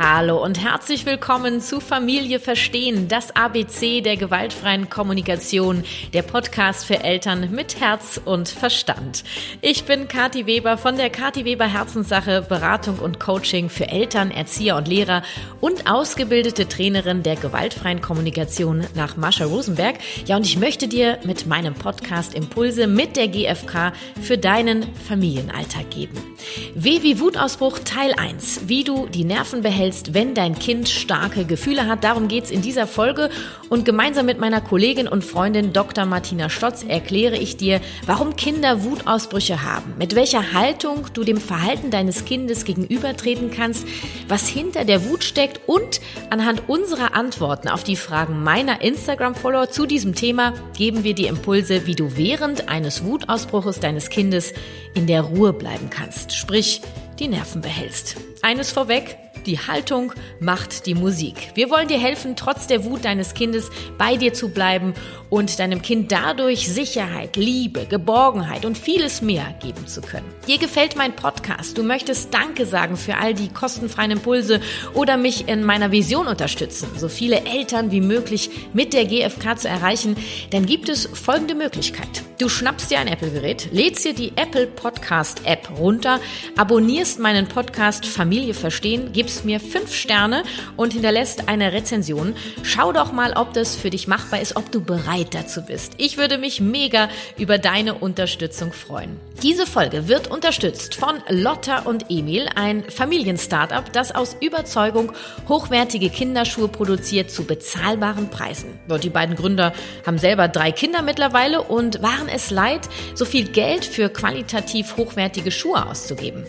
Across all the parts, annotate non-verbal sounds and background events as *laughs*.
Hallo und herzlich willkommen zu Familie Verstehen, das ABC der gewaltfreien Kommunikation, der Podcast für Eltern mit Herz und Verstand. Ich bin Kathi Weber von der Kathi Weber Herzenssache Beratung und Coaching für Eltern, Erzieher und Lehrer und ausgebildete Trainerin der gewaltfreien Kommunikation nach Mascha Rosenberg. Ja, und ich möchte dir mit meinem Podcast Impulse mit der GfK für deinen Familienalltag geben. W wie Wutausbruch Teil 1, wie du die Nerven behältst hältst, wenn dein Kind starke Gefühle hat. Darum geht's in dieser Folge. Und gemeinsam mit meiner Kollegin und Freundin Dr. Martina Stotz erkläre ich dir, warum Kinder Wutausbrüche haben, mit welcher Haltung du dem Verhalten deines Kindes gegenübertreten kannst, was hinter der Wut steckt und anhand unserer Antworten auf die Fragen meiner Instagram-Follower zu diesem Thema geben wir dir Impulse, wie du während eines Wutausbruches deines Kindes in der Ruhe bleiben kannst. Sprich, die Nerven behältst. Eines vorweg, die Haltung macht die Musik. Wir wollen dir helfen, trotz der Wut deines Kindes bei dir zu bleiben und deinem Kind dadurch Sicherheit, Liebe, Geborgenheit und vieles mehr geben zu können. Dir gefällt mein Podcast, du möchtest Danke sagen für all die kostenfreien Impulse oder mich in meiner Vision unterstützen, so viele Eltern wie möglich mit der GfK zu erreichen, dann gibt es folgende Möglichkeit. Du schnappst dir ein Apple-Gerät, lädst dir die Apple Podcast App runter, abonnierst meinen Podcast Familie verstehen, gibst mir fünf Sterne und hinterlässt eine Rezension. Schau doch mal, ob das für dich machbar ist, ob du bereit dazu bist. Ich würde mich mega über deine Unterstützung freuen. Diese Folge wird unterstützt von Lotta und Emil, ein Familienstartup, das aus Überzeugung hochwertige Kinderschuhe produziert zu bezahlbaren Preisen. Die beiden Gründer haben selber drei Kinder mittlerweile und waren es leid, so viel Geld für qualitativ hochwertige Schuhe auszugeben.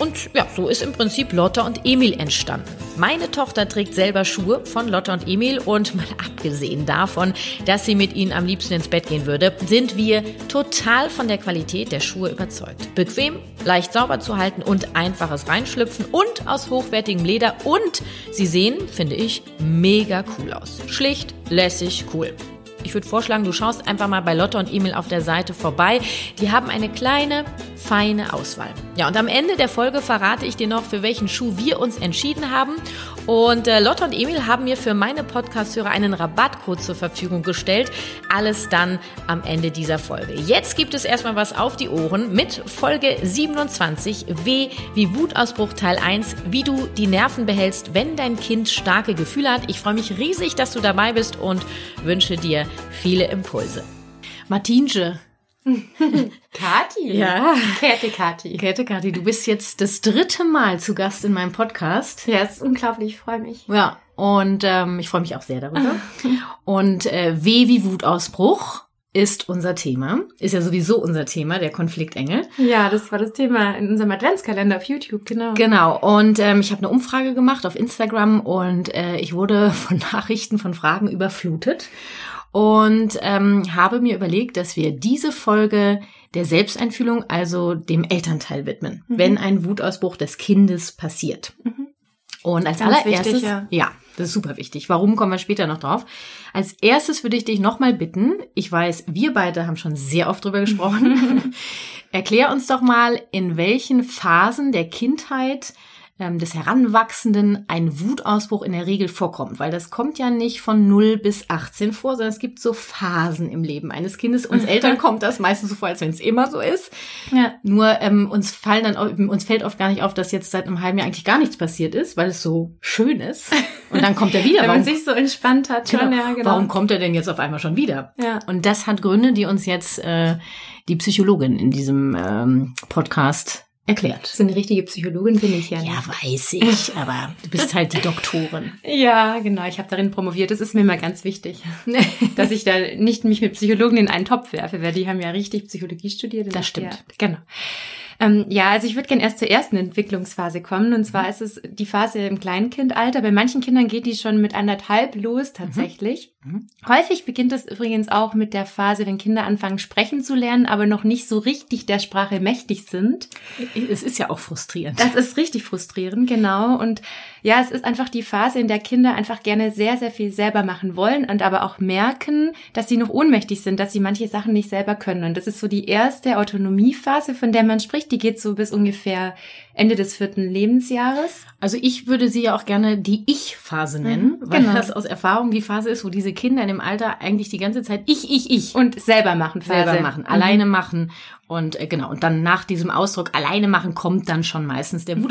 Und ja, so ist im Prinzip Lotta und Emil entstanden. Meine Tochter trägt selber Schuhe von Lotta und Emil und *laughs* mal abgesehen davon, dass sie mit ihnen am liebsten ins Bett gehen würde, sind wir total von der Qualität der Schuhe überzeugt. Bequem, leicht sauber zu halten und einfaches Reinschlüpfen und aus hochwertigem Leder und sie sehen, finde ich, mega cool aus. Schlicht, lässig, cool. Ich würde vorschlagen, du schaust einfach mal bei Lotte und Emil auf der Seite vorbei. Die haben eine kleine, feine Auswahl. Ja, und am Ende der Folge verrate ich dir noch, für welchen Schuh wir uns entschieden haben. Und äh, Lotte und Emil haben mir für meine Podcast-Hörer einen Rabattcode zur Verfügung gestellt. Alles dann am Ende dieser Folge. Jetzt gibt es erstmal was auf die Ohren mit Folge 27 W wie Wutausbruch Teil 1, wie du die Nerven behältst, wenn dein Kind starke Gefühle hat. Ich freue mich riesig, dass du dabei bist und wünsche dir viele Impulse. Martinche. *laughs* Kati. Ja. Käthe Kati. Käthe Kati, du bist jetzt das dritte Mal zu Gast in meinem Podcast. Ja, ist unglaublich, ich freue mich. Ja, und ähm, ich freue mich auch sehr darüber. *laughs* und äh, W wie Wutausbruch ist unser Thema. Ist ja sowieso unser Thema, der Konfliktengel. Ja, das war das Thema in unserem Adventskalender auf YouTube, genau. Genau. Und ähm, ich habe eine Umfrage gemacht auf Instagram und äh, ich wurde *laughs* von Nachrichten, von Fragen überflutet und ähm, habe mir überlegt, dass wir diese Folge der Selbsteinfühlung, also dem Elternteil widmen, mhm. wenn ein Wutausbruch des Kindes passiert. Mhm. Und als Ganz allererstes, wichtig, ja. ja, das ist super wichtig. Warum kommen wir später noch drauf? Als erstes würde ich dich nochmal bitten, ich weiß, wir beide haben schon sehr oft drüber gesprochen. *laughs* Erklär uns doch mal, in welchen Phasen der Kindheit des Heranwachsenden ein Wutausbruch in der Regel vorkommt, weil das kommt ja nicht von 0 bis 18 vor, sondern es gibt so Phasen im Leben eines Kindes. Uns *laughs* Eltern kommt das meistens so vor, als wenn es immer so ist. Ja. Nur ähm, uns fallen dann uns fällt oft gar nicht auf, dass jetzt seit einem halben Jahr eigentlich gar nichts passiert ist, weil es so schön ist. *laughs* Und dann kommt er wieder. wenn man sich so entspannt hat. Schon, genau. Ja, genau. Warum kommt er denn jetzt auf einmal schon wieder? Ja. Und das hat Gründe, die uns jetzt äh, die Psychologin in diesem ähm, Podcast erklärt. So eine richtige Psychologin bin ich ja nicht. Ja, weiß ich, aber du bist halt die *laughs* Doktorin. ja, genau. Ich habe darin promoviert. Das ist mir immer ganz wichtig, *laughs* dass ich da nicht mich mit Psychologen in einen Topf werfe, weil die haben ja richtig Psychologie studiert. Das stimmt. Ja, genau. Ähm, ja, also ich würde gerne erst zur ersten Entwicklungsphase kommen. Und zwar mhm. ist es die Phase im Kleinkindalter. Bei manchen Kindern geht die schon mit anderthalb los tatsächlich. Mhm. mhm. Häufig beginnt es übrigens auch mit der Phase, wenn Kinder anfangen sprechen zu lernen, aber noch nicht so richtig der Sprache mächtig sind. Es ist ja auch frustrierend. Das ist richtig frustrierend, genau. Und ja, es ist einfach die Phase, in der Kinder einfach gerne sehr, sehr viel selber machen wollen und aber auch merken, dass sie noch ohnmächtig sind, dass sie manche Sachen nicht selber können. Und das ist so die erste Autonomiephase, von der man spricht Die geht so bis ungefähr Ende des vierten Lebensjahres. Also ich würde sie ja auch gerne die Ich-Phase nennen, mhm, weil genau. das aus Erfahrung die Phase ist, wo diese Kinder in dem Alter eigentlich die ganze Zeit ich, ich, ich. Und selber machen Phase. Selber machen, mhm. alleine machen. Und äh, genau, und dann nach diesem Ausdruck alleine machen kommt dann schon meistens der mhm.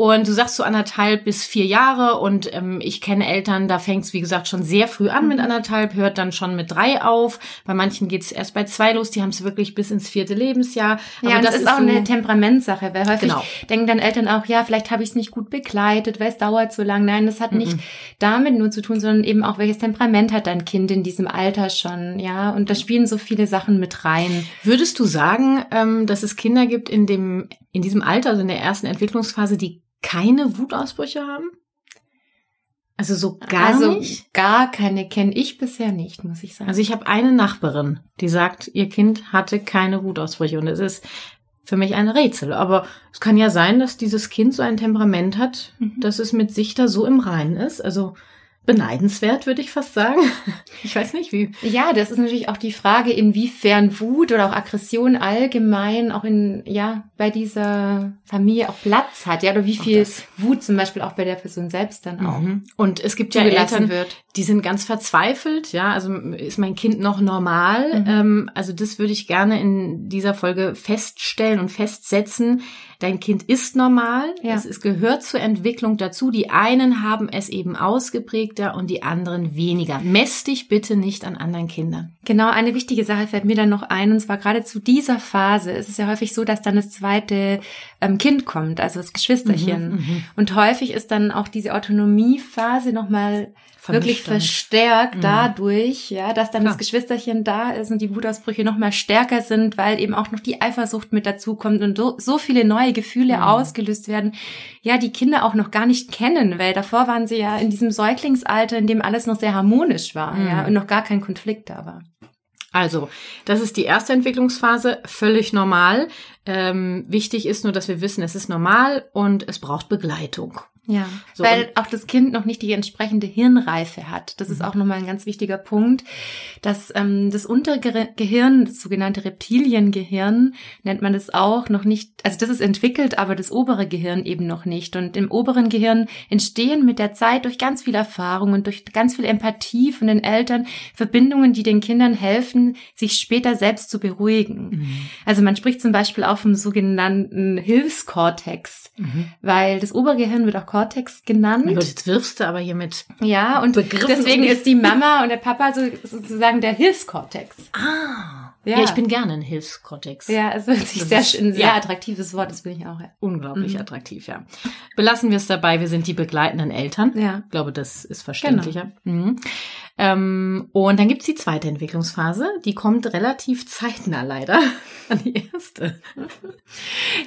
Und du sagst so anderthalb bis vier Jahre und ähm, ich kenne Eltern, da fängt es wie gesagt schon sehr früh an mit mhm. anderthalb, hört dann schon mit drei auf. Bei manchen geht es erst bei zwei los, die haben es wirklich bis ins vierte Lebensjahr. Ja, Aber das, das, ist auch so, eine Temperamentsache, weil häufig genau. denken dann Eltern auch, ja, vielleicht habe ich es nicht gut begleitet, weil es dauert so lang. Nein, das hat mhm. nicht damit nur zu tun, sondern eben auch, welches Temperament hat dein Kind in diesem Alter schon, ja. Und da spielen so viele Sachen mit rein. Würdest du sagen, ähm, dass es Kinder gibt in dem in diesem Alter, also in der ersten Entwicklungsphase, die keine Wutausbrüche haben? Also so gar also nicht? Gar keine kenne ich bisher nicht, muss ich sagen. Also ich habe eine Nachbarin, die sagt, ihr Kind hatte keine Wutausbrüche und es ist für mich ein Rätsel. Aber es kann ja sein, dass dieses Kind so ein Temperament hat, mhm. dass es mit sich da so im Reinen ist. Also beneidenswert, würde ich fast sagen. *laughs* Ich weiß nicht wie. Ja, das ist natürlich auch die Frage, inwiefern Wut oder auch Aggression allgemein auch in, ja, bei dieser Familie auch Platz hat, ja, oder wie viel Wut zum Beispiel auch bei der Person selbst dann auch. Mhm. Und es gibt ja Eltern, wird. die sind ganz verzweifelt, ja, also ist mein Kind noch normal? Mhm. Ähm, also das würde ich gerne in dieser Folge feststellen und festsetzen. Dein Kind ist normal, ja. es, es gehört zur Entwicklung dazu. Die einen haben es eben ausgeprägter und die anderen weniger. Mess dich bitte nicht an anderen Kindern. Genau, eine wichtige Sache fällt mir dann noch ein, und zwar gerade zu dieser Phase ist es ja häufig so, dass dann das zweite ähm, Kind kommt, also das Geschwisterchen. Mhm, mhm. und häufig ist dann auch diese Autonomiephase nochmal wirklich verstärkt mhm. dadurch, ja, dass dann Klar. das Geschwisterchen da ist und die Wutausbrüche noch mal stärker sind, weil eben auch noch die Eifersucht mit dazu kommt und so, so viele neue Gefühle mhm. ausgelöst werden, ja, die Kinder auch noch gar nicht kennen, weil davor waren sie ja in diesem Säuglingsalter, in dem alles noch sehr harmonisch war, mhm. ja, und noch gar kein Konflikt da war. Also, das ist die erste Entwicklungsphase, völlig normal. Ähm, wichtig ist nur, dass wir wissen, es ist normal und es braucht Begleitung. Ja, so, weil auch das Kind noch nicht die entsprechende Hirnreife hat. Das ist mhm. auch nochmal ein ganz wichtiger Punkt, dass ähm, das untere Gehirn, das sogenannte Reptiliengehirn, nennt man das auch, noch nicht, also das ist entwickelt, aber das obere Gehirn eben noch nicht. Und im oberen Gehirn entstehen mit der Zeit durch ganz viel Erfahrung und durch ganz viel Empathie von den Eltern Verbindungen, die den Kindern helfen, sich später selbst zu beruhigen. Mhm. Also man spricht zum Beispiel auch vom sogenannten Hilfskortex, mhm. weil das obere Gehirn wird auch Cortex genannt. Gott, jetzt wirfst du aber hier mit. Ja, und Begriffen deswegen ist die Mama und der Papa so, sozusagen der Hilfskortex. Ah. Ja. ja, ich bin gerne ein Hilfskortex. Ja, es wird sich sehr, ist, ein sehr ja. attraktives Wort, das bin ich auch. Ja. Unglaublich mhm. attraktiv, ja. Belassen wir es dabei, wir sind die begleitenden Eltern. Ja. Ich glaube, das ist verständlicher. Genau. Mhm. Ähm, und dann gibt's die zweite Entwicklungsphase, die kommt relativ zeitnah leider *laughs* an die erste.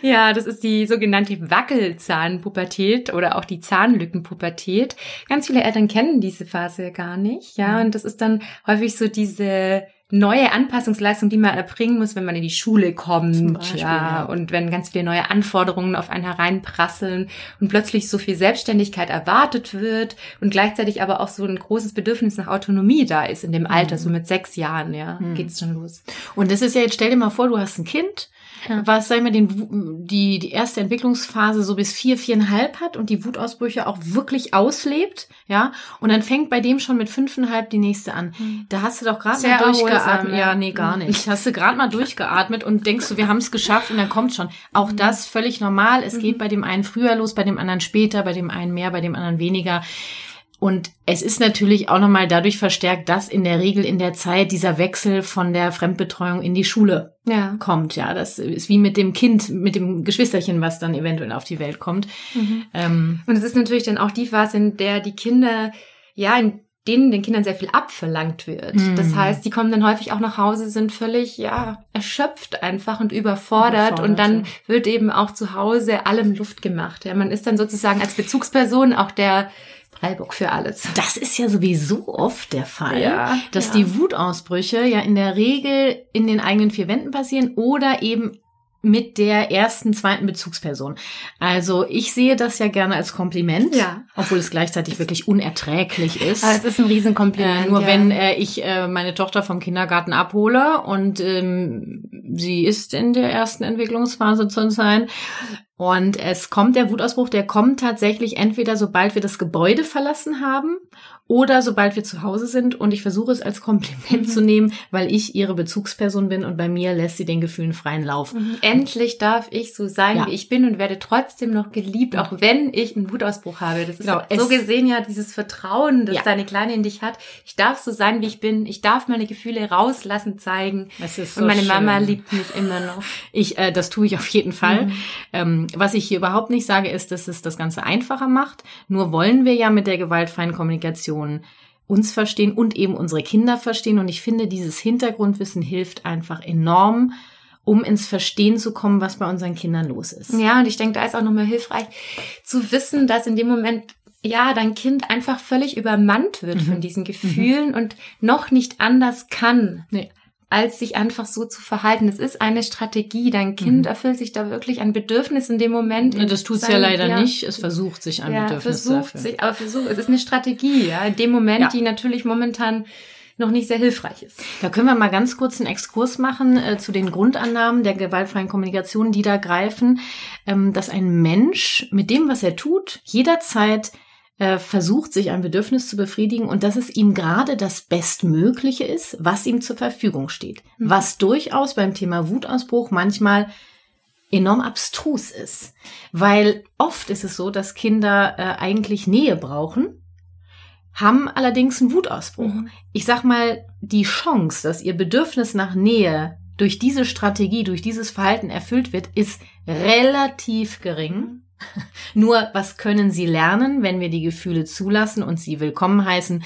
ja, das ist die sogenannte Wackelzahnpubertät oder auch die Zahnlückenpubertät. Ganz viele Eltern kennen diese Phase gar nicht, ja, mhm. und das ist dann häufig so diese neue Anpassungsleistung, die man erbringen muss, wenn man in die Schule kommt, Beispiel, ja, ja, und wenn ganz viele neue Anforderungen auf einen hereinprasseln und plötzlich so viel Selbstständigkeit erwartet wird und gleichzeitig aber auch so ein großes Bedürfnis nach Autonomie da ist in dem Alter, mhm. so mit sechs Jahren, ja, mhm. geht's schon los. Und das ist ja jetzt, stell dir mal vor, du hast ein Kind, ja. was, sag ich mal, den, die, die erste Entwicklungsphase so bis vier, viereinhalb hat und die Wutausbrüche auch wirklich auslebt, ja, und dann fängt bei dem schon mit fünfeinhalb die nächste an. Mhm. Da hast du doch gerade mal durchgeatmet. Ja, nee, gar mhm. nicht. Hast du gerade mal durchgeatmet und denkst du, wir haben es geschafft und dann kommt schon. Auch mhm. das völlig normal. Es mhm. geht bei dem einen früher los, bei dem anderen später, bei dem einen mehr, bei dem anderen weniger. Und es ist natürlich auch nochmal dadurch verstärkt, dass in der Regel in der Zeit dieser Wechsel von der Fremdbetreuung in die Schule ja. kommt. Ja, das ist wie mit dem Kind, mit dem Geschwisterchen, was dann eventuell auf die Welt kommt. Mhm. Ähm, Und es ist natürlich dann auch die Phase, in der die Kinder, ja, in denen den Kindern sehr viel abverlangt wird. Mhm. Das heißt, die kommen dann häufig auch nach Hause, sind völlig, ja, erschöpft einfach und überfordert, überfordert und dann ja. wird eben auch zu Hause allem Luft gemacht. Ja, man ist dann sozusagen als Bezugsperson auch der Freiburg für alles. Das ist ja sowieso oft der Fall, ja, dass ja. die Wutausbrüche ja in der Regel in den eigenen vier Wänden passieren oder eben mit der ersten, zweiten Bezugsperson. Also ich sehe das ja gerne als Kompliment, Ja. obwohl es gleichzeitig wirklich unerträglich ist. Aber es ist ein Riesenkompliment. Äh, nur ja. wenn äh, ich äh, meine Tochter vom Kindergarten abhole und ähm, sie ist in der ersten Entwicklungsphase zu sein und es kommt der Wutausbruch, der kommt tatsächlich entweder sobald wir das Gebäude verlassen haben oder sobald wir zu Hause sind und ich versuche es als Kompliment zu nehmen, weil ich ihre Bezugsperson bin und bei mir lässt sie den Gefühlen freien Lauf. Mhm. Endlich darf ich so sein, Ja. wie ich bin und werde trotzdem noch geliebt, auch wenn ich einen Wutausbruch habe. Das ist Genau, so es- gesehen ja dieses Vertrauen, das Ja. deine Kleine in dich hat. Ich darf so sein, wie ich bin. Ich darf meine Gefühle rauslassen, zeigen. Es ist und meine Mama schön. liebt mich immer noch. Ich, äh, das tue ich auf jeden Fall. Mhm. Ähm, was ich hier überhaupt nicht sage, ist, dass es das Ganze einfacher macht. Nur wollen wir ja mit der gewaltfreien Kommunikation uns verstehen und eben unsere Kinder verstehen. Und ich finde, dieses Hintergrundwissen hilft einfach enorm, um ins Verstehen zu kommen, was bei unseren Kindern los ist. Ja, und ich denke, da ist auch nochmal hilfreich zu wissen, dass in dem Moment ja, dein Kind einfach völlig übermannt wird Mhm. von diesen Gefühlen und noch nicht anders kann. Nee. Als sich einfach so zu verhalten. Es ist eine Strategie. Dein Kind Mhm. erfüllt sich da wirklich ein Bedürfnis in dem Moment. Ja, Das tut's ja Sein- leider ja, nicht. Es versucht sich ein ja, Bedürfnis versucht erfüllen. sich, aber versucht, es ist eine Strategie, ja, in dem Moment, Ja. die natürlich momentan noch nicht sehr hilfreich ist. Da können wir mal ganz kurz einen Exkurs machen äh, zu den Grundannahmen der gewaltfreien Kommunikation, die da greifen, ähm, dass ein Mensch mit dem, was er tut, jederzeit äh, versucht, sich ein Bedürfnis zu befriedigen und dass es ihm gerade das Bestmögliche ist, was ihm zur Verfügung steht. Mhm. Was durchaus beim Thema Wutausbruch manchmal enorm abstrus ist. Weil oft ist es so, dass Kinder äh, eigentlich Nähe brauchen, haben allerdings einen Wutausbruch. Mhm. Ich sag mal, die Chance, dass ihr Bedürfnis nach Nähe durch diese Strategie, durch dieses Verhalten erfüllt wird, ist relativ gering. *laughs* Nur, was können sie lernen, wenn wir die Gefühle zulassen und sie willkommen heißen?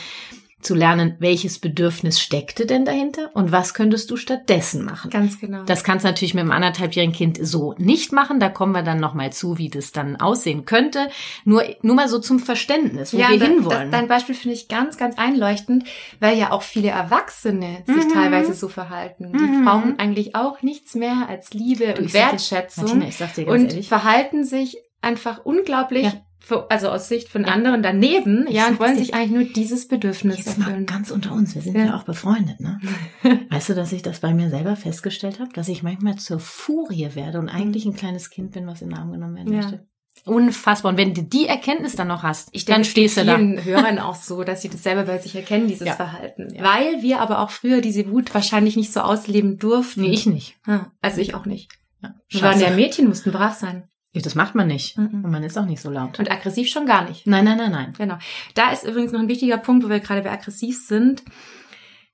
Zu lernen, welches Bedürfnis steckte denn dahinter und was könntest du stattdessen machen? Ganz genau. Das kannst du natürlich mit einem anderthalbjährigen Kind so nicht machen. Da kommen wir dann nochmal zu, wie das dann aussehen könnte. Nur, nur mal so zum Verständnis, wo wir da- hinwollen. Das, dein Beispiel finde ich ganz, ganz einleuchtend, weil ja auch viele Erwachsene sich Mhm. teilweise so verhalten. Die Mhm. brauchen eigentlich auch nichts mehr als Liebe Du, und dir- Wertschätzung Martina, ich sag dir ganz und ehrlich. verhalten sich einfach unglaublich, Ja. für, also aus Sicht von anderen daneben, Ich ja, und wollen sich eigentlich nur dieses Bedürfnis Jetzt mal erfüllen. ganz unter uns, wir sind Ja. ja, auch befreundet, ne? *laughs* Weißt du, dass ich das bei mir selber festgestellt habe, dass ich manchmal zur Furie werde und eigentlich ein kleines Kind bin, was in den Arm genommen werden Ja. möchte. Unfassbar. Und wenn du die Erkenntnis dann noch hast, Ich dann denke, stehst es du da. vielen *laughs* Hörern auch so, dass sie das selber bei sich erkennen, dieses Ja. Verhalten. Ja. Weil wir aber auch früher diese Wut wahrscheinlich nicht so ausleben durften. Nee, ich nicht. Also ich auch nicht. Ja. Wir waren ja Mädchen, mussten brav sein. Das macht man nicht. Mhm. Und man ist auch nicht so laut. Und aggressiv schon gar nicht. Nein, nein, nein, nein. Genau. Da ist übrigens noch ein wichtiger Punkt, wo wir gerade bei aggressiv sind.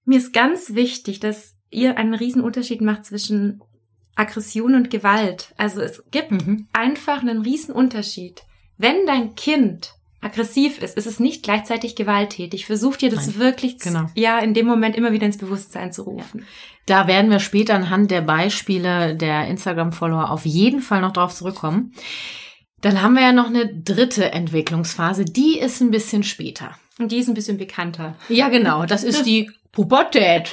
Mir ist ganz wichtig, dass ihr einen riesen Unterschied macht zwischen Aggression und Gewalt. Also es gibt Mhm. einfach einen riesen Unterschied. Wenn dein Kind aggressiv ist, ist es nicht gleichzeitig gewalttätig. Versuch dir das Nein, wirklich zu, genau. ja in dem Moment immer wieder ins Bewusstsein zu rufen. Da werden wir später anhand der Beispiele der Instagram-Follower auf jeden Fall noch drauf zurückkommen. Dann haben wir ja noch eine dritte Entwicklungsphase, die ist ein bisschen später. Und die ist ein bisschen bekannter. Ja, genau, das ist die *laughs* Pubertät.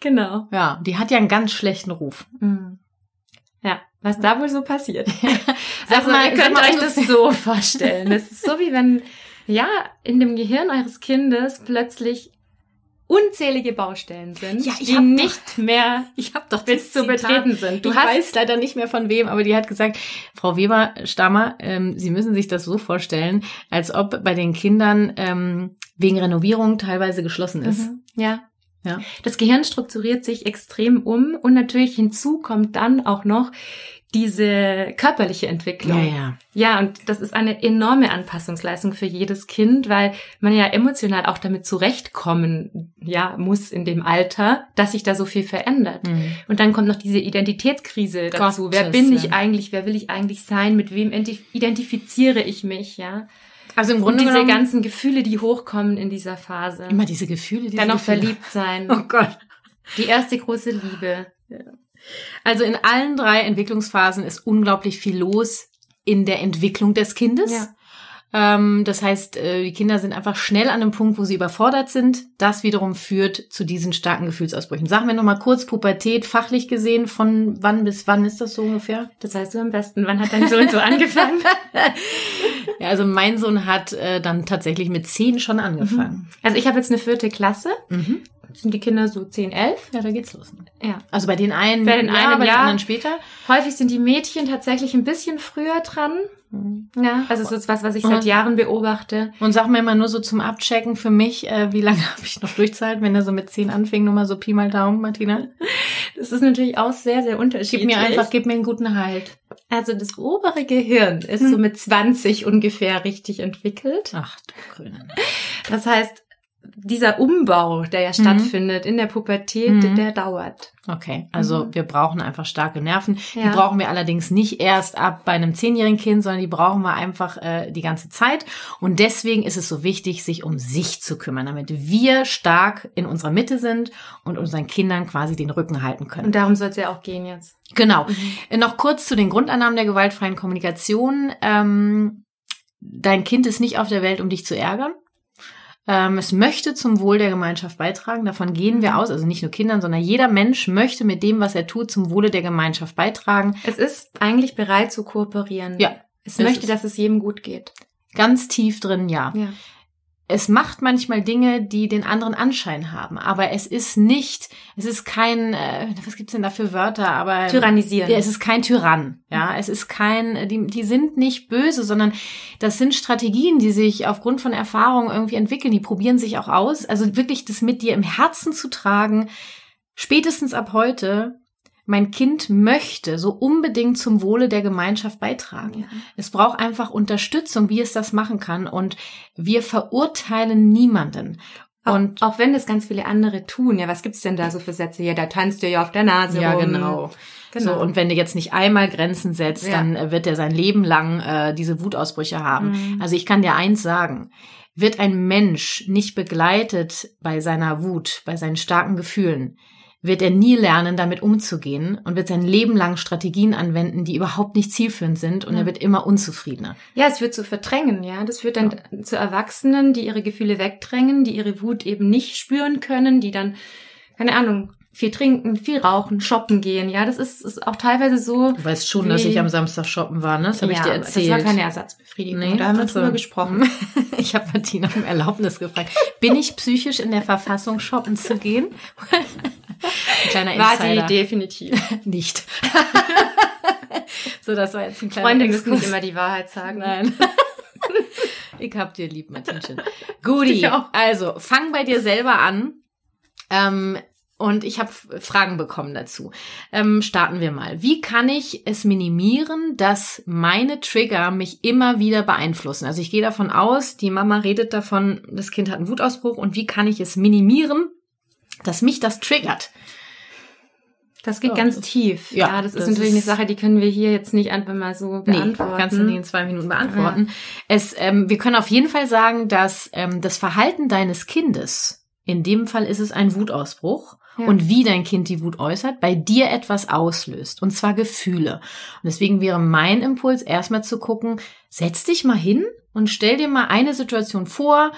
Genau. Ja, die hat ja einen ganz schlechten Ruf. Mhm. Was da wohl so passiert. *laughs* Sag also mal- ihr könnt euch das so vorstellen. Das ist so wie wenn, ja, in dem Gehirn eures Kindes plötzlich unzählige Baustellen sind, Ja, die hab doch- nicht mehr Ich habe doch bis zu betreten sind. Du ich hast weiß leider nicht mehr von wem, aber die hat gesagt, Frau Weber-Stammer, ähm, Sie müssen sich das so vorstellen, als ob bei den Kindern ähm, wegen Renovierung teilweise geschlossen ist. Mhm. Ja. Ja. Das Gehirn strukturiert sich extrem um und natürlich hinzu kommt dann auch noch diese körperliche Entwicklung. Ja, ja. Ja, und das ist eine enorme Anpassungsleistung für jedes Kind, weil man ja emotional auch damit zurechtkommen, ja, muss in dem Alter, dass sich da so viel verändert. Mhm. Und dann kommt noch diese Identitätskrise dazu. Gottes wer bin ich eigentlich? Wer will ich eigentlich sein? Mit wem identi- identifiziere ich mich? Ja. Also im Und Grunde diese genommen ganzen Gefühle, die hochkommen in dieser Phase. immer diese Gefühle, diese dann noch verliebt sein. Oh Gott. Die erste große Liebe. Also in allen drei Entwicklungsphasen ist unglaublich viel los in der Entwicklung des Kindes. Ja. Ähm, das heißt, äh, die Kinder sind einfach schnell an einem Punkt, wo sie überfordert sind. Das wiederum führt zu diesen starken Gefühlsausbrüchen. Sagen wir nochmal kurz Pubertät, fachlich gesehen, von wann bis wann ist das so ungefähr? Das heißt du am besten, wann hat dein Sohn so angefangen? *laughs* ja, also mein Sohn hat äh, dann tatsächlich mit zehn schon angefangen. Also ich habe jetzt eine vierte Klasse. Mhm. Sind die Kinder so 10, 11? Ja, da geht's los. Ja. Also bei den einen, Bei den ja, einen, bei den ja. anderen später. Häufig sind die Mädchen tatsächlich ein bisschen früher dran. Mhm. Ja, also es ist was, was ich seit Mhm. Jahren beobachte. Und sag mir mal nur so zum Abchecken für mich, äh, wie lange *laughs* habe ich noch durchzahlt, wenn er so mit zehn anfing, nur mal so Pi mal Daumen, Martina. Das ist natürlich auch sehr, sehr unterschiedlich. Gib mir einfach, gib mir einen guten Halt. Also das obere Gehirn ist so mit 20 ungefähr richtig entwickelt. Ach du Grüne. Das heißt, dieser Umbau, der ja stattfindet in der Pubertät, Mhm. der dauert. Okay, also Mhm. wir brauchen einfach starke Nerven. Die Ja. brauchen wir allerdings nicht erst ab bei einem zehnjährigen Kind, sondern die brauchen wir einfach äh, die ganze Zeit. Und deswegen ist es so wichtig, sich um sich zu kümmern, damit wir stark in unserer Mitte sind und unseren Kindern quasi den Rücken halten können. Und darum soll es ja auch gehen jetzt. Genau. Äh, Noch kurz zu den Grundannahmen der gewaltfreien Kommunikation. Ähm, dein Kind ist nicht auf der Welt, um dich zu ärgern. Ähm, es möchte zum Wohl der Gemeinschaft beitragen. Davon gehen wir aus. Also nicht nur Kindern, sondern jeder Mensch möchte mit dem, was er tut, zum Wohle der Gemeinschaft beitragen. Es ist eigentlich bereit zu kooperieren. Ja, Es ist möchte, es. dass es jedem gut geht. Ganz tief drin, ja. Ja. Es macht manchmal Dinge, die den anderen Anschein haben, aber es ist nicht, es ist kein, äh, was gibt's denn da für Wörter, aber Tyrannisieren. Ja, es ist kein Tyrann. Ja, es ist kein, die, die sind nicht böse, sondern das sind Strategien, die sich aufgrund von Erfahrungen irgendwie entwickeln. Die probieren sich auch aus. Also wirklich das mit dir im Herzen zu tragen, spätestens ab heute, mein Kind möchte so unbedingt zum Wohle der Gemeinschaft beitragen. Ja. Es braucht einfach Unterstützung, wie es das machen kann. Und wir verurteilen niemanden. Auch, Und auch wenn das ganz viele andere tun. Ja, was gibt's denn da so für Sätze? Ja, da tanzt ihr ja auf der Nase ja, rum. genau. Genau. So, und wenn du jetzt nicht einmal Grenzen setzt, Ja. dann äh, wird er sein Leben lang äh, diese Wutausbrüche haben. Mhm. Also ich kann dir eins sagen. Wird ein Mensch nicht begleitet bei seiner Wut, bei seinen starken Gefühlen, wird er nie lernen, damit umzugehen und wird sein Leben lang Strategien anwenden, die überhaupt nicht zielführend sind und Ja. er wird immer unzufriedener. Ja, es führt zu Verdrängen, ja. Das führt dann zu Erwachsenen, die ihre Gefühle wegdrängen, die ihre Wut eben nicht spüren können, die dann, keine Ahnung, viel trinken, viel rauchen, shoppen gehen. Ja, das ist, ist auch teilweise so. Du weißt schon, dass ich am Samstag shoppen war, ne? Das habe ja, ich dir erzählt. Das war keine Ersatzbefriedigung. Nee, da haben wir ach so. drüber gesprochen. *laughs* Ich habe Martina um Erlaubnis gefragt. Bin ich psychisch in der Verfassung, shoppen zu gehen? *laughs* Ein kleiner War sie Insider. definitiv. *laughs* Nicht. so, das war jetzt ein kleiner Freunde müssen nicht immer die Wahrheit sagen. Nein. *laughs* ich hab dir lieb, Martinchen. Guti, also fang bei dir selber an. Ähm, und ich habe Fragen bekommen dazu. Ähm, starten wir mal. Wie kann ich es minimieren, dass meine Trigger mich immer wieder beeinflussen? Also ich gehe davon aus, die Mama redet davon, das Kind hat einen Wutausbruch und wie kann ich es minimieren, dass mich das triggert? Das geht Ja, ganz tief. ja, Ja, das, das ist natürlich eine Sache, die können wir hier jetzt nicht einfach mal so beantworten. Nee, nicht in zwei Minuten beantworten. Es, ähm, wir können auf jeden Fall sagen, dass ähm, das Verhalten deines Kindes, in dem Fall ist es ein Wutausbruch, Und wie dein Kind die Wut äußert, bei dir etwas auslöst. Und zwar Gefühle. Und deswegen wäre mein Impuls erstmal zu gucken, setz dich mal hin und stell dir mal eine Situation vor,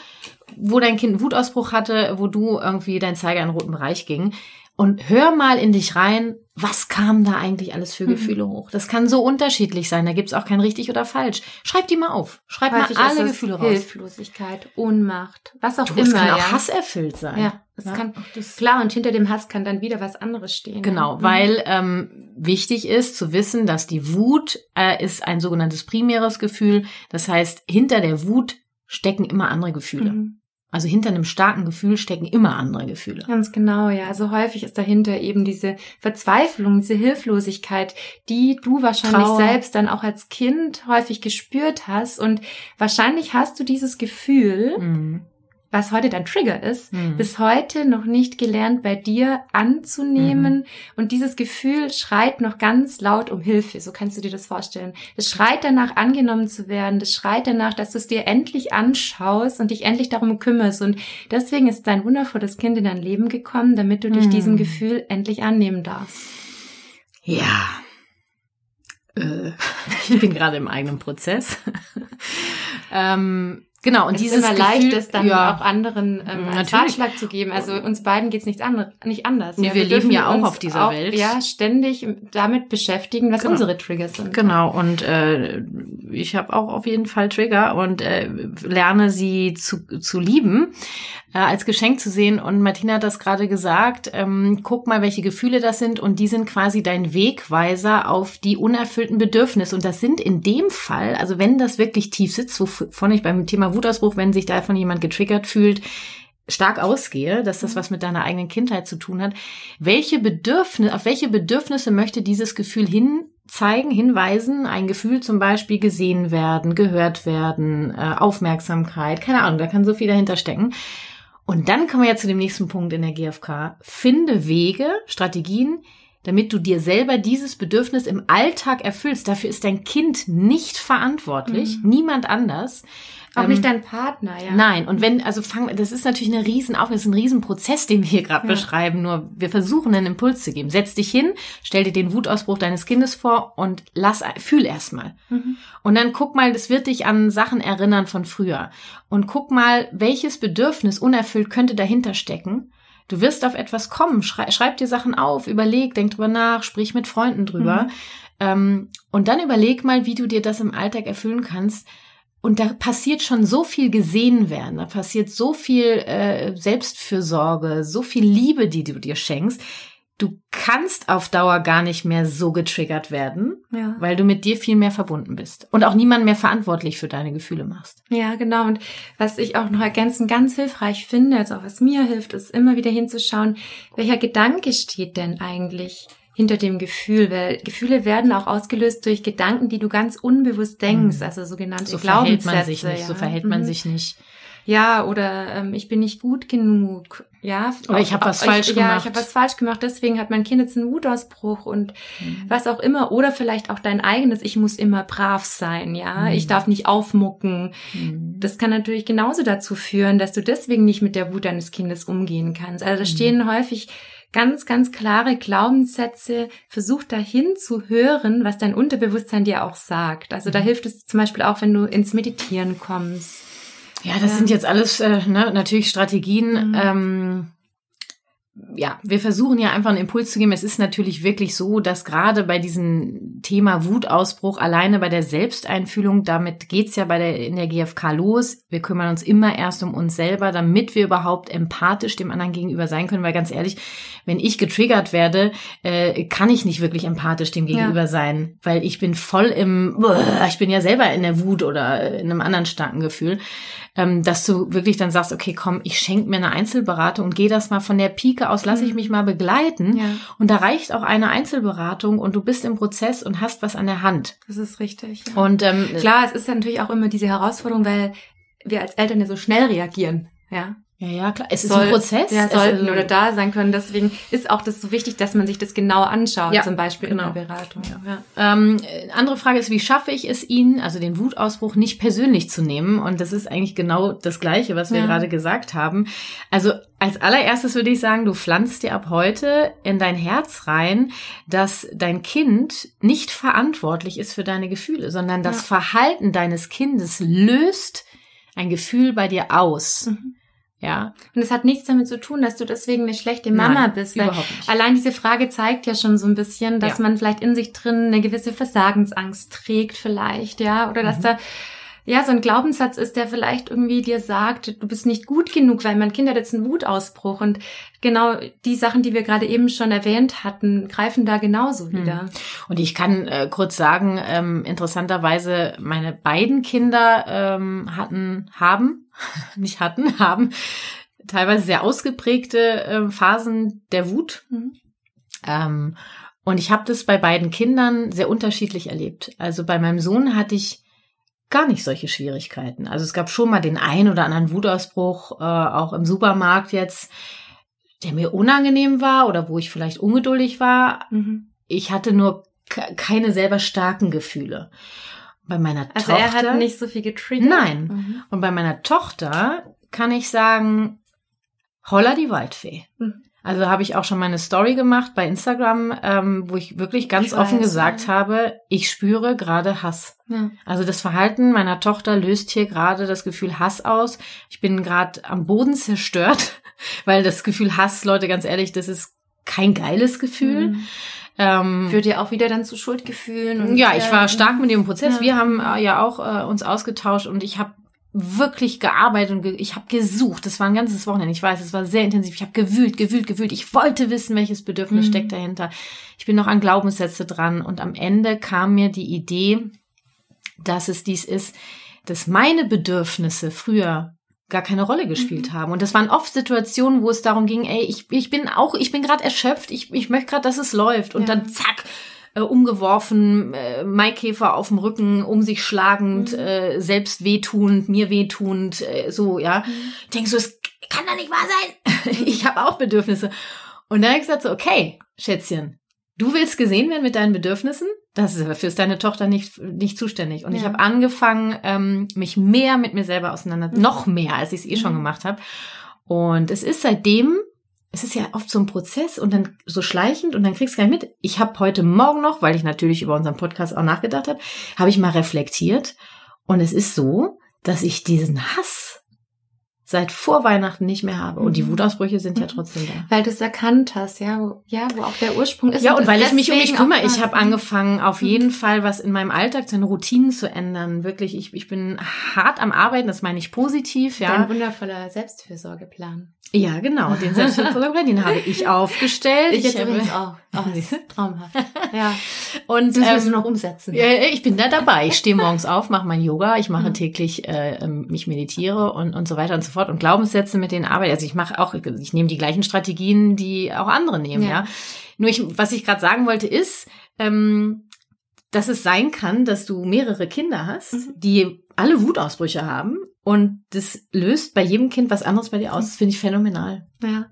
wo dein Kind einen Wutausbruch hatte, wo du irgendwie dein Zeiger in den roten Bereich ging. Und hör mal in dich rein, was kam da eigentlich alles für Mhm. Gefühle hoch? Das kann so unterschiedlich sein, da gibt's auch kein richtig oder falsch. Schreib die mal auf. Schreib Häufig mal alle Gefühle raus. Hilflosigkeit, Ohnmacht, was auch Du, immer. es kann ja. auch hasserfüllt sein. Ja, es Ja, kann auch das- klar und hinter dem Hass kann dann wieder was anderes stehen. Genau, ja. Mhm. weil ähm, wichtig ist zu wissen, dass die Wut äh, ist ein sogenanntes primäres Gefühl. Das heißt, hinter der Wut stecken immer andere Gefühle. Mhm. Also hinter einem starken Gefühl stecken immer andere Gefühle. Ganz genau, ja. Also häufig ist dahinter eben diese Verzweiflung, diese Hilflosigkeit, die du wahrscheinlich Trauer. selbst dann auch als Kind häufig gespürt hast. Und wahrscheinlich hast du dieses Gefühl, Mhm. Was heute dein Trigger ist, Mhm. bis heute noch nicht gelernt bei dir anzunehmen. Mhm. Und dieses Gefühl schreit noch ganz laut um Hilfe. So kannst du dir das vorstellen. Es schreit danach, angenommen zu werden. Das schreit danach, dass du es dir endlich anschaust und dich endlich darum kümmerst. Und deswegen ist dein wundervolles Kind in dein Leben gekommen, damit du dich Mhm. diesem Gefühl endlich annehmen darfst. Ja. Äh, *laughs* ich bin gerade im eigenen Prozess. *laughs* Ähm, Genau, und es dieses ist immer Gefühl, leicht, es dann ja, auch anderen ähm, als Ratschlag zu geben. Also uns beiden geht's nichts andere, nicht anders. Nee, ja, wir, wir leben ja auch auf dieser auch, Welt. Ja, ständig damit beschäftigen, was genau. unsere Triggers sind. Genau, und äh, ich habe auch auf jeden Fall Trigger und äh, lerne sie zu, zu lieben, äh, als Geschenk zu sehen. Und Martina hat das gerade gesagt, ähm, guck mal, welche Gefühle das sind und die sind quasi dein Wegweiser auf die unerfüllten Bedürfnisse. Und das sind in dem Fall, also wenn das wirklich tief sitzt, wovon ich beim Thema Wutausbruch, wenn sich davon jemand getriggert fühlt, stark ausgehe, dass das mhm. was mit deiner eigenen Kindheit zu tun hat. Welche Bedürfnisse, auf welche Bedürfnisse möchte dieses Gefühl hin zeigen, hinweisen, ein Gefühl zum Beispiel gesehen werden, gehört werden, äh, Aufmerksamkeit, keine Ahnung, da kann so viel dahinter stecken. Und dann kommen wir ja zu dem nächsten Punkt in der GfK. Finde Wege, Strategien, damit du dir selber dieses Bedürfnis im Alltag erfüllst. Dafür ist dein Kind nicht verantwortlich, mhm. niemand anders. Auch ähm, nicht dein Partner, ja. Nein, und wenn, also fang, das ist natürlich eine riesen das ist ein Riesenprozess, den wir hier gerade ja. beschreiben, nur wir versuchen einen Impuls zu geben. Setz dich hin, stell dir den Wutausbruch deines Kindes vor und lass, fühl erstmal. Mhm. Und dann guck mal, das wird dich an Sachen erinnern von früher. Und guck mal, welches Bedürfnis unerfüllt könnte dahinter stecken. Du wirst auf etwas kommen, schrei, schreib dir Sachen auf, überleg, denk drüber nach, sprich mit Freunden drüber. Mhm. Ähm, und dann überleg mal, wie du dir das im Alltag erfüllen kannst und da passiert schon so viel gesehen werden, da passiert so viel äh, Selbstfürsorge, so viel Liebe, die du dir schenkst. Du kannst auf Dauer gar nicht mehr so getriggert werden, ja. weil du mit dir viel mehr verbunden bist und auch niemand mehr verantwortlich für deine Gefühle machst. Ja, genau. Und was ich auch noch ergänzend ganz hilfreich finde, also auch was mir hilft, ist immer wieder hinzuschauen, welcher Gedanke steht denn eigentlich hinter dem Gefühl, weil Gefühle werden auch ausgelöst durch Gedanken, die du ganz unbewusst denkst, mhm. also sogenannte so Glaubenssätze. Verhält man sich nicht, ja. So verhält man mhm. sich nicht. Ja, oder ähm, ich bin nicht gut genug. Ja, oder auch, ich habe was falsch ich, gemacht. Ja, ich habe was falsch gemacht, deswegen hat mein Kind jetzt einen Wutausbruch und mhm. was auch immer. Oder vielleicht auch dein eigenes, ich muss immer brav sein, ja, mhm. ich darf nicht aufmucken. Mhm. Das kann natürlich genauso dazu führen, dass du deswegen nicht mit der Wut deines Kindes umgehen kannst. Also da mhm. stehen häufig ganz, ganz klare Glaubenssätze, versuch dahin zu hören, was dein Unterbewusstsein dir auch sagt. Also da mhm. hilft es zum Beispiel auch, wenn du ins Meditieren kommst. Ja, das ja. sind jetzt alles äh, ne, natürlich Strategien. Mhm. Ähm, ja, wir versuchen ja einfach einen Impuls zu geben. Es ist natürlich wirklich so, dass gerade bei diesem Thema Wutausbruch alleine bei der Selbsteinfühlung, damit geht's ja bei der, in der GfK los. Wir kümmern uns immer erst um uns selber, damit wir überhaupt empathisch dem anderen gegenüber sein können. Weil ganz ehrlich, wenn ich getriggert werde, äh, kann ich nicht wirklich empathisch dem gegenüber ja. sein, weil ich bin voll im, ich bin ja selber in der Wut oder in einem anderen starken Gefühl dass du wirklich dann sagst, okay, komm, ich schenke mir eine Einzelberatung und gehe das mal von der Pike aus, lasse ich mhm. mich mal begleiten. Ja. Und da reicht auch eine Einzelberatung und du bist im Prozess und hast was an der Hand. Das ist richtig. Ja. Und ähm, klar, es ist ja natürlich auch immer diese Herausforderung, weil wir als Eltern ja so schnell reagieren. Ja, ja, ja, klar. Es ist Soll, ein Prozess. Ja, sollten also, oder da sein können. Deswegen ist auch das so wichtig, dass man sich das genau anschaut, ja, zum Beispiel genau. in der Beratung. Ja. Ja. Ähm, andere Frage ist, wie schaffe ich es Ihnen, also den Wutausbruch nicht persönlich zu nehmen? Und das ist eigentlich genau das Gleiche, was wir ja. gerade gesagt haben. Also als allererstes würde ich sagen, du pflanzt dir ab heute in dein Herz rein, dass dein Kind nicht verantwortlich ist für deine Gefühle, sondern das Verhalten deines Kindes löst ein Gefühl bei dir aus. Mhm. Ja. Und es hat nichts damit zu tun, dass du deswegen eine schlechte Mama Nein, bist. Überhaupt nicht. Allein diese Frage zeigt ja schon so ein bisschen, dass ja. man vielleicht in sich drin eine gewisse Versagensangst trägt vielleicht, ja, oder dass mhm. da ja, so ein Glaubenssatz ist, der vielleicht irgendwie dir sagt, du bist nicht gut genug, weil mein Kind hat jetzt einen Wutausbruch. Und genau die Sachen, die wir gerade eben schon erwähnt hatten, greifen da genauso hm. wieder. Und ich kann äh, kurz sagen, ähm, interessanterweise, meine beiden Kinder ähm, hatten, haben, *laughs* nicht hatten, *laughs* haben teilweise sehr ausgeprägte äh, Phasen der Wut. Mhm. Ähm, und ich habe das bei beiden Kindern sehr unterschiedlich erlebt. Also bei meinem Sohn hatte ich gar nicht solche Schwierigkeiten. Also es gab schon mal den einen oder anderen Wutausbruch, äh, auch im Supermarkt jetzt, der mir unangenehm war oder wo ich vielleicht ungeduldig war. Mhm. Ich hatte nur keine selber starken Gefühle. Bei meiner also Tochter. Also er hat nicht so viel getriggert? Nein. Mhm. Und bei meiner Tochter kann ich sagen, holla die Waldfee. Mhm. Also habe ich auch schon meine Story gemacht bei Instagram, ähm, wo ich wirklich ganz Ich offen weiß, gesagt ja. habe, ich spüre gerade Hass. Ja. Also das Verhalten meiner Tochter löst hier gerade das Gefühl Hass aus. Ich bin gerade am Boden zerstört, *laughs* weil das Gefühl Hass, Leute, ganz ehrlich, das ist kein geiles Gefühl. Mhm. Ähm, Führt dir auch wieder dann zu Schuldgefühlen. Und ja, ich war stark mit dem Prozess. Ja. Wir haben äh, ja auch äh, uns ausgetauscht und ich habe wirklich gearbeitet und ge ich habe gesucht. Das war ein ganzes Wochenende. Ich weiß, es war sehr intensiv. Ich habe gewühlt, gewühlt, gewühlt. Ich wollte wissen, welches Bedürfnis Mhm. steckt dahinter. Ich bin noch an Glaubenssätze dran und am Ende kam mir die Idee, dass es dies ist, dass meine Bedürfnisse früher gar keine Rolle gespielt haben. Und das waren oft Situationen, wo es darum ging, ey, ich, ich bin auch, ich bin gerade erschöpft, ich, ich möchte gerade, dass es läuft. Und Ja. dann zack, äh, umgeworfen, äh, Maikäfer auf dem Rücken, um sich schlagend, Mhm. äh, selbst wehtuend, mir wehtuend, äh, so, ja. Mhm. Denkst du, es kann doch nicht wahr sein. *laughs* ich habe auch Bedürfnisse. Und dann habe ich gesagt so, okay, Schätzchen, du willst gesehen werden mit deinen Bedürfnissen? Das ist aber für deine Tochter nicht, nicht zuständig. Und ich Ja. habe angefangen, ähm, mich mehr mit mir selber auseinander, Mhm. noch mehr, als ich es eh schon Mhm. gemacht habe. Und es ist seitdem, es ist ja oft so ein Prozess und dann so schleichend und dann kriegst du gar nicht mit. Ich habe heute Morgen noch, weil ich natürlich über unseren Podcast auch nachgedacht habe, habe ich mal reflektiert. Und es ist so, dass ich diesen Hass seit vor Weihnachten nicht mehr habe. Und die Mhm. Wutausbrüche sind ja Mhm. trotzdem da. Weil du es erkannt hast, ja, wo, ja, wo auch der Ursprung ist. Ja, und das weil ich mich um mich kümmere. Ich habe mal- angefangen, auf Mhm. jeden Fall was in meinem Alltag, seine Routinen zu ändern. Wirklich, ich, ich bin hart am Arbeiten, das meine ich positiv, ja. Dein wundervoller Selbstfürsorgeplan. Ja, genau. Den Selbstversorgungsplan, den habe ich aufgestellt. Ich jetzt habe- übrigens auch. Oh, das ist traumhaft. Ja. Und Das müssen wir ähm, noch umsetzen. ja, ich bin da dabei. Ich stehe *laughs* morgens auf, mache mein Yoga, ich mache täglich, äh, ähm, mich meditiere und, und so weiter und so fort. Und Glaubenssätze mit denen arbeite. Also ich mache auch, ich nehme die gleichen Strategien, die auch andere nehmen, ja. Ja. Nur ich, was ich gerade sagen wollte, ist, ähm, dass es sein kann, dass du mehrere Kinder hast, Mhm. die alle Wutausbrüche haben und das löst bei jedem Kind was anderes bei dir aus. Das finde ich phänomenal. Ja.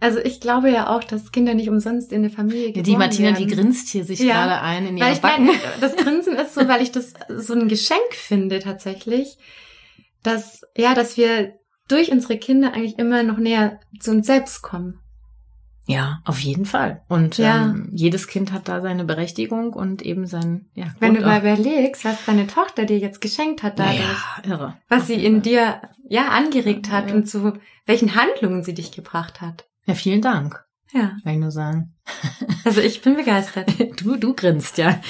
Also ich glaube ja auch, dass Kinder nicht umsonst in eine Familie geboren die Martina, die werden. grinst hier sich Ja. gerade ein in Weil ihre ich Backen. meine, das Grinsen ist so, weil ich das so ein Geschenk finde tatsächlich, dass, ja, dass wir durch unsere Kinder eigentlich immer noch näher zu uns selbst kommen. Ja, auf jeden Fall. Und Ja. ähm, jedes Kind hat da seine Berechtigung und eben sein, ja, Wenn du mal überlegst, was deine Tochter dir jetzt geschenkt hat dadurch, Naja, irre. was sie in dir, ja, angeregt hat Ja. und zu welchen Handlungen sie dich gebracht hat. Ja, vielen Dank, Ja, kann ich nur sagen. *laughs* also ich bin begeistert. Du, du grinst, ja.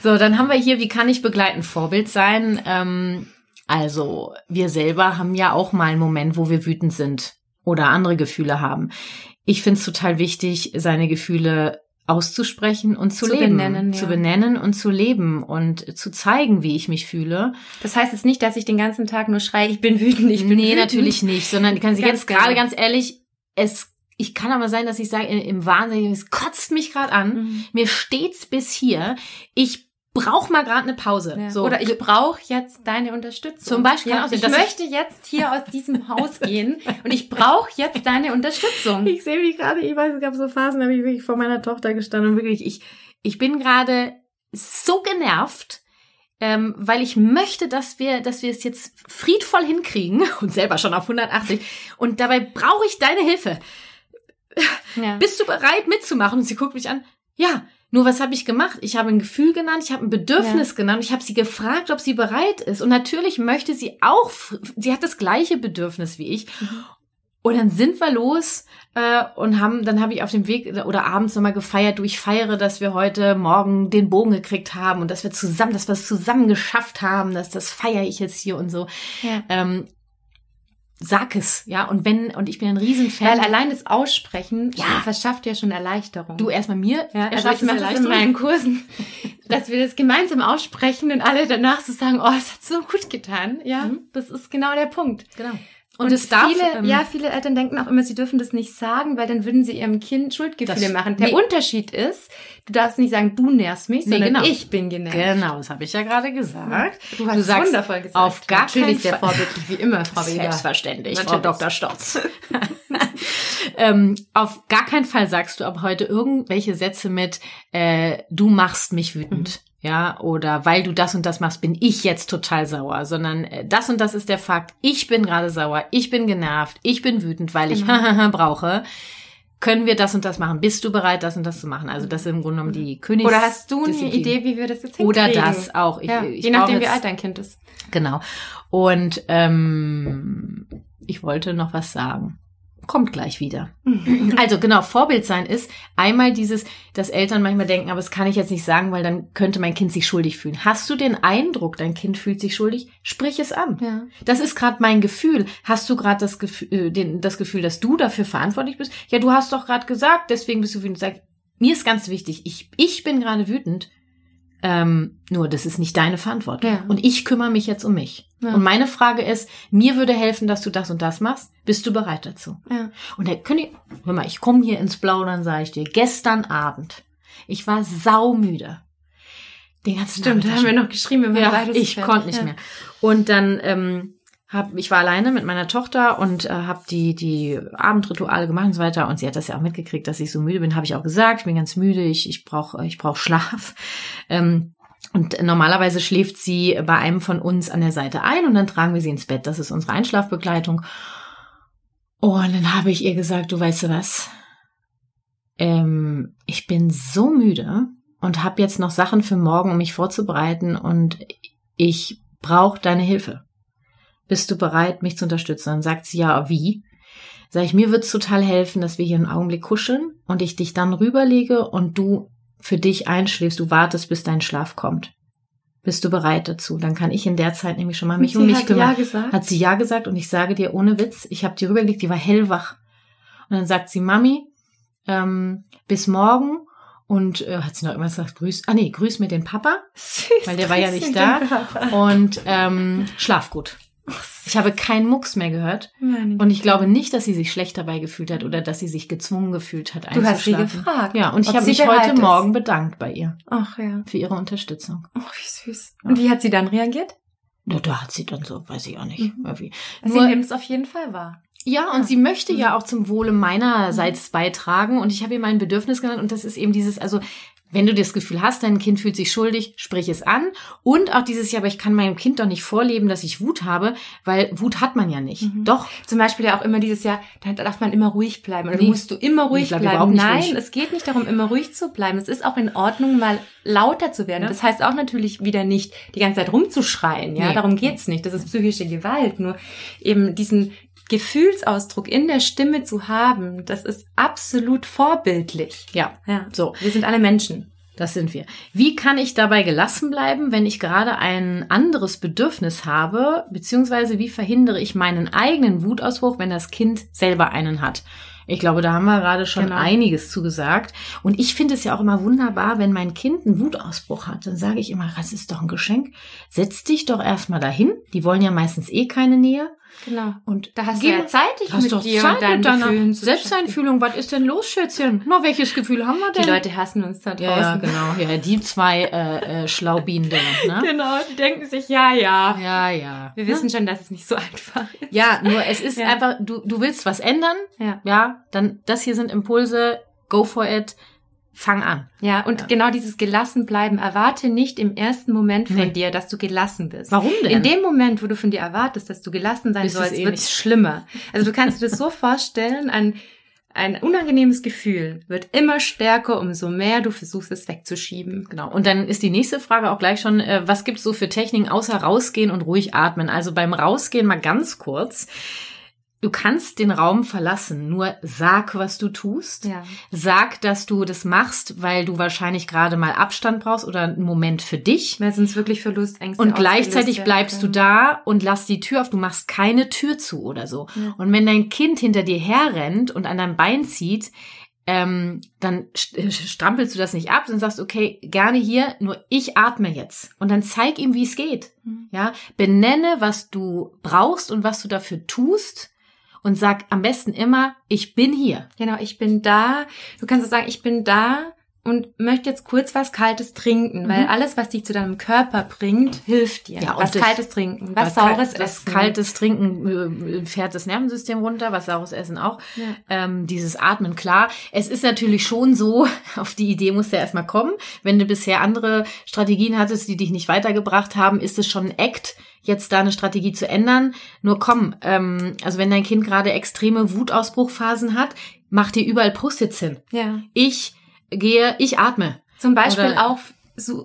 So, dann haben wir hier, wie kann ich begleitend Vorbild sein? Ähm, also, wir selber haben ja auch mal einen Moment, wo wir wütend sind oder andere Gefühle haben. Ich finde es total wichtig, seine Gefühle auszusprechen und zu, Zu leben. benennen, Zu ja. benennen und zu leben und zu zeigen, wie ich mich fühle. Das heißt jetzt nicht, dass ich den ganzen Tag nur schreie, ich bin wütend, ich bin nee, wütend. natürlich nicht, sondern ich kann sie Ganz jetzt gerade genau. ganz ehrlich, es, ich kann aber sein, dass ich sage, im Wahnsinn, es kotzt mich gerade an. Mhm. Mir steht's bis hier. Ich brauche mal gerade eine Pause. Ja. So. Oder ich brauche jetzt deine Unterstützung. Zum Beispiel Ja, auch dass ich- möchte jetzt hier aus diesem Haus *laughs* gehen und ich brauche jetzt deine Unterstützung. Ich sehe mich gerade, ich weiß, es gab so Phasen, da habe ich wirklich vor meiner Tochter gestanden und wirklich, ich, ich bin gerade so genervt, ähm, weil ich möchte, dass wir, dass wir es jetzt friedvoll hinkriegen *laughs* und selber schon auf 180 und dabei brauche ich deine Hilfe. Ja. Bist du bereit mitzumachen? Und sie guckt mich an. Ja, nur was habe ich gemacht? Ich habe ein Gefühl genannt, ich habe ein Bedürfnis genannt, ich habe sie gefragt, ob sie bereit ist. Und natürlich möchte sie auch, sie hat das gleiche Bedürfnis wie ich. Mhm. Und dann sind wir los äh, und haben, dann habe ich auf dem Weg oder abends nochmal gefeiert, du, ich feiere, dass wir heute Morgen den Bogen gekriegt haben und dass wir zusammen, dass wir es zusammen geschafft haben, dass das feiere ich jetzt hier und so. Ja. Ähm, sag es, ja. Und wenn, und ich bin ein Riesenfan. Weil allein das Aussprechen Ja. verschafft ja schon Erleichterung. du erstmal mir, ja, also ich mache das in meinen Kursen, *laughs* dass wir das gemeinsam aussprechen und alle danach so sagen, oh, es hat so gut getan. Ja, Mhm. das ist genau der Punkt. Genau. Und, es darf, viele, ähm, ja, viele Eltern denken auch immer, sie dürfen das nicht sagen, weil dann würden sie ihrem Kind Schuldgefühle Das- machen. Der nee. Unterschied ist, du darfst nicht sagen, du nervst mich, Nee, sondern genau. ich bin genervt. Genau, das habe ich ja gerade gesagt. Du hast Du sagst wundervoll gesagt. auf gar Natürlich keinen sehr Fall- vorbildlich, wie immer, Frau Weber. Selbstverständlich. Frau Dr. Stotz. *laughs* ähm, auf gar keinen Fall sagst du ab heute irgendwelche Sätze mit, äh, du machst mich wütend. Ja, oder weil du das und das machst, bin ich jetzt total sauer, sondern äh, das und das ist der Fakt. Ich bin gerade sauer, ich bin genervt, ich bin wütend, weil ich Genau. *laughs* brauche. können wir das und das machen? Bist du bereit, das und das zu machen? Also das ist im Grunde genommen die Königs. Oder hast du eine Disziplin. Idee, wie wir das jetzt Oder hinkriegen? das auch. Ich, ja, ich je nachdem, wie alt dein Kind ist. Genau. Und ähm, ich wollte noch was sagen. Kommt gleich wieder. Also genau, Vorbild sein ist einmal dieses, dass Eltern manchmal denken, aber das kann ich jetzt nicht sagen, weil dann könnte mein Kind sich schuldig fühlen. Hast du den Eindruck, dein Kind fühlt sich schuldig? Sprich es an. Ja. Das ist gerade mein Gefühl. Hast du gerade das Gefühl, äh, den, das Gefühl, dass du dafür verantwortlich bist? Ja, du hast doch gerade gesagt, deswegen bist du wütend. Sag, mir ist ganz wichtig, ich, ich bin gerade wütend. Ähm, nur, das ist nicht deine Verantwortung. Ja. Und ich kümmere mich jetzt um mich. Ja. Und meine Frage ist, mir würde helfen, dass du das und das machst. Bist du bereit dazu? Ja. Und da könnt ihr, hör mal, ich komme hier ins Plaudern, sage ich dir, gestern Abend, ich war saumüde. Den ganzen Stimmt, da haben wir noch geschrieben, wir waren Ja, ich konnte nicht mehr. Und dann ähm, hab, ich war alleine mit meiner Tochter und äh, habe die die Abendrituale gemacht und so weiter. Und sie hat das ja auch mitgekriegt, dass ich so müde bin. Habe ich auch gesagt, ich bin ganz müde, ich ich brauche ich brauch Schlaf. *laughs* Ähm, und normalerweise schläft sie bei einem von uns an der Seite ein und dann tragen wir sie ins Bett. Das ist unsere Einschlafbegleitung. Und dann habe ich ihr gesagt, du weißt du was? Ähm, ich bin so müde und habe jetzt noch Sachen für morgen, um mich vorzubereiten und ich brauche deine Hilfe. Bist du bereit, mich zu unterstützen? Dann sagt sie ja, wie? Sag ich, mir wird's total helfen, dass wir hier einen Augenblick kuscheln und ich dich dann rüberlege und du für dich einschläfst, du wartest, bis dein Schlaf kommt. Bist du bereit dazu? Dann kann ich in der Zeit nämlich schon mal mich Und um mich hat kümmern. ja gesagt. Hat sie ja gesagt und ich sage dir ohne Witz, ich habe die rübergelegt, die war hellwach. Und dann sagt sie, Mami, ähm, bis morgen. Und äh, hat sie noch irgendwas gesagt, grüß, ah nee, grüß mir den Papa. Süß, Weil der war ja nicht da. Und ähm, schlaf gut. Ich habe keinen Mucks mehr gehört. Meine Und ich glaube nicht, dass sie sich schlecht dabei gefühlt hat oder dass sie sich gezwungen gefühlt hat, Du hast sie gefragt. Ja, und ich habe mich heute ist. Morgen bedankt bei ihr Ach ja. für ihre Unterstützung. Ach, wie süß. Und wie hat sie dann reagiert? Ja, da hat sie dann so, weiß ich auch nicht. Mhm. Irgendwie. Sie Nur- nimmt es auf jeden Fall wahr. Ja, und Ja. sie möchte ja Mhm. auch zum Wohle meinerseits beitragen. Und ich habe ihr mein Bedürfnis genannt. Und das ist eben dieses, also wenn du das Gefühl hast, dein Kind fühlt sich schuldig, sprich es an. Und auch dieses, ja, aber ich kann meinem Kind doch nicht vorleben, dass ich Wut habe, weil Wut hat man ja nicht. Mhm. Doch. Zum Beispiel ja auch immer dieses Jahr, da darf man immer ruhig bleiben. Oder Nee. musst du immer ruhig bleib bleiben. Nein, ruhig. es geht nicht darum, immer ruhig zu bleiben. Es ist auch in Ordnung, mal lauter zu werden. Ja. Das heißt auch natürlich wieder nicht, die ganze Zeit rumzuschreien. Ja, Nee. darum geht's nicht. Das ist psychische Gewalt. Nur eben diesen Gefühlsausdruck in der Stimme zu haben, das ist absolut vorbildlich. Ja. Ja, So. wir sind alle Menschen. Das sind wir. Wie kann ich dabei gelassen bleiben, wenn ich gerade ein anderes Bedürfnis habe, beziehungsweise wie verhindere ich meinen eigenen Wutausbruch, wenn das Kind selber einen hat? Ich glaube, da haben wir gerade schon Genau. einiges zugesagt. Und ich finde es ja auch immer wunderbar, wenn mein Kind einen Wutausbruch hat. Dann sage ich immer, das ist doch ein Geschenk. Setz dich doch erstmal dahin. Die wollen ja meistens eh keine Nähe. Genau. Und Da hast Geh du ja Zeit, dich mit dir Zeit und deinen mit Gefühlen zu Selbsteinfühlung. Was ist denn los, Schätzchen? Na, welches Gefühl haben wir denn? Die Leute hassen uns da draußen. ja, ja, genau. Ja, die zwei äh, äh, Schlaubienen, ne? *laughs* Genau, die denken sich, ja, ja. Ja, ja. Wir wissen schon, dass es nicht so *laughs* einfach ist. Ja, nur es ist Ja. einfach, du, du willst was ändern, Ja. ja, dann, das hier sind Impulse, go for it, fang an. Ja, und Ja. genau dieses gelassen bleiben. Erwarte nicht im ersten Moment von Nee. dir, dass du gelassen bist. Warum denn? In dem Moment, wo du von dir erwartest, dass du gelassen sein Ist es sollst, eh wird's nicht. schlimmer. *laughs* Also du kannst dir das so vorstellen, ein, ein unangenehmes Gefühl wird immer stärker, umso mehr du versuchst, es wegzuschieben. Genau. Und dann ist die nächste Frage auch gleich schon, äh, was gibt's so für Techniken außer rausgehen und ruhig atmen? Also beim Rausgehen mal ganz kurz. Du kannst den Raum verlassen, nur sag, was du tust. Ja. Sag, dass du das machst, weil du wahrscheinlich gerade mal Abstand brauchst oder einen Moment für dich. Weil sonst wirklich Verlustängste Und ausgelöst gleichzeitig bleibst du da und lass die Tür auf. Du machst keine Tür zu oder so. Ja. Und wenn dein Kind hinter dir herrennt und an deinem Bein zieht, ähm, dann äh, strampelst du das nicht ab, dann sagst okay, gerne hier, nur ich atme jetzt. Und dann zeig ihm, wie es geht. Mhm. Ja, benenne, was du brauchst und was du dafür tust. Und sag am besten immer, ich bin hier. Genau, ich bin da. Du kannst auch sagen, ich bin da und möchte jetzt kurz was Kaltes trinken, weil Mhm. alles, was dich zu deinem Körper bringt, hilft dir. Ja, was Kaltes trinken, was Weil Saures kal- essen. Kaltes Trinken äh, fährt das Nervensystem runter, was saures Essen auch. Ja. Ähm, dieses Atmen, klar. Es ist natürlich schon so, *laughs* auf die Idee musst du ja erstmal kommen. Wenn du bisher andere Strategien hattest, die dich nicht weitergebracht haben, ist es schon ein Act, jetzt da eine Strategie zu ändern. Nur komm, ähm, also wenn dein Kind gerade extreme Wutausbruchphasen hat, mach dir überall Post-its hin. Ja. Ich gehe, ich atme. Zum Beispiel Oder- auch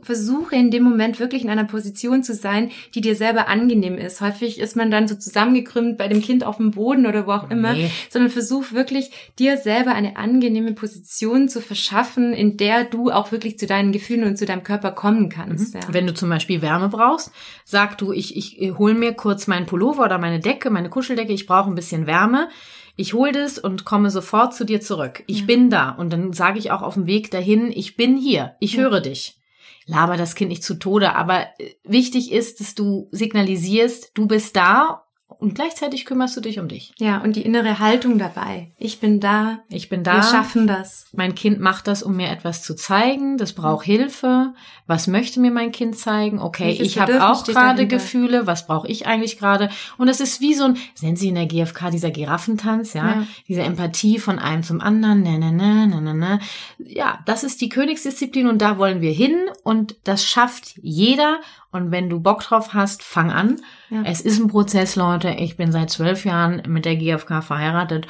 versuche in dem Moment wirklich in einer Position zu sein, die dir selber angenehm ist. Häufig ist man dann so zusammengekrümmt bei dem Kind auf dem Boden oder wo auch immer, Nee. sondern versuch wirklich dir selber eine angenehme Position zu verschaffen, in der du auch wirklich zu deinen Gefühlen und zu deinem Körper kommen kannst. Ja. Wenn du zum Beispiel Wärme brauchst, sag du, ich, ich hol mir kurz meinen Pullover oder meine Decke, meine Kuscheldecke, ich brauche ein bisschen Wärme. Ich hol das und komme sofort zu dir zurück. Ich Ja. bin da. Und dann sage ich auch auf dem Weg dahin, ich bin hier. Ich Ja. höre dich. Laber das Kind nicht zu Tode, aber äh, wichtig ist, dass du signalisierst, du bist da und gleichzeitig kümmerst du dich um dich. ja, und die innere Haltung dabei. Ich bin da. Ich bin Wir da. schaffen das. Mein Kind macht das, um mir etwas zu zeigen. Das braucht Hilfe. Was möchte mir mein Kind zeigen? Okay, Welches ich habe auch gerade? Gefühle. Was brauche ich eigentlich gerade? Und es ist wie so ein, nennen Sie in der GfK dieser Giraffentanz, ja? Ja. Diese Empathie von einem zum anderen. Ne, ne, ne, ne, ne, ne. Ja, das ist die Königsdisziplin und da wollen wir hin und das schafft jeder. Und wenn du Bock drauf hast, fang an. Ja. Es ist ein Prozess, Leute. Ich bin seit zwölf Jahren mit der GfK verheiratet.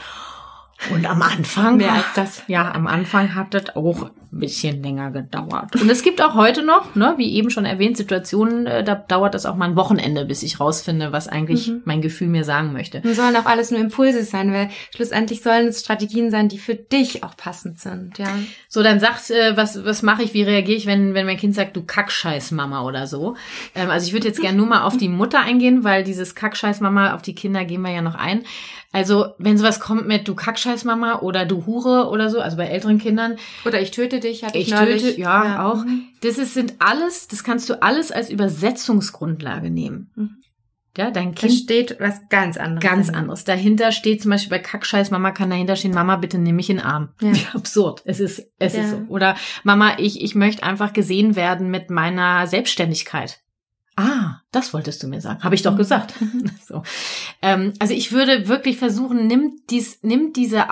Und am Anfang Mehr als das. ja, am Anfang hat das auch ein bisschen länger gedauert. Und es gibt auch heute noch, ne, wie eben schon erwähnt, Situationen, äh, da dauert das auch mal ein Wochenende, bis ich rausfinde, was eigentlich Mhm. mein Gefühl mir sagen möchte. Und sollen auch alles nur Impulse sein, weil schlussendlich sollen es Strategien sein, die für dich auch passend sind, ja. So, dann sagt, äh, was, was mache ich, wie reagiere ich, wenn, wenn mein Kind sagt, du Kackscheiß Mama oder so. Ähm, also ich würde jetzt gerne nur mal auf die Mutter eingehen, weil dieses Kackscheiß Mama, auf die Kinder gehen wir ja noch ein. Also, wenn sowas kommt mit du Kackscheiß Mama oder du Hure oder so, also bei älteren Kindern, Oder ich töte dich, hatte ich, Ich neulich. töte, ja, Ja. auch. Mhm. Das ist, sind alles, das kannst du alles als Übersetzungsgrundlage nehmen. Mhm. Ja, dein Da Kind steht was ganz anderes. ganz dahinter. anderes. Dahinter steht zum Beispiel bei Kackscheiß Mama kann dahinter stehen, Mama, bitte nimm mich in den Arm. Ja. *laughs* Wie absurd. Es ist, es Ja. ist so. Oder Mama, ich, ich möchte einfach gesehen werden mit meiner Selbstständigkeit. Ah, das wolltest du mir sagen. Habe ich doch Mhm. gesagt. *laughs* so. ähm, also ich würde wirklich versuchen, nimm dies, nimm diese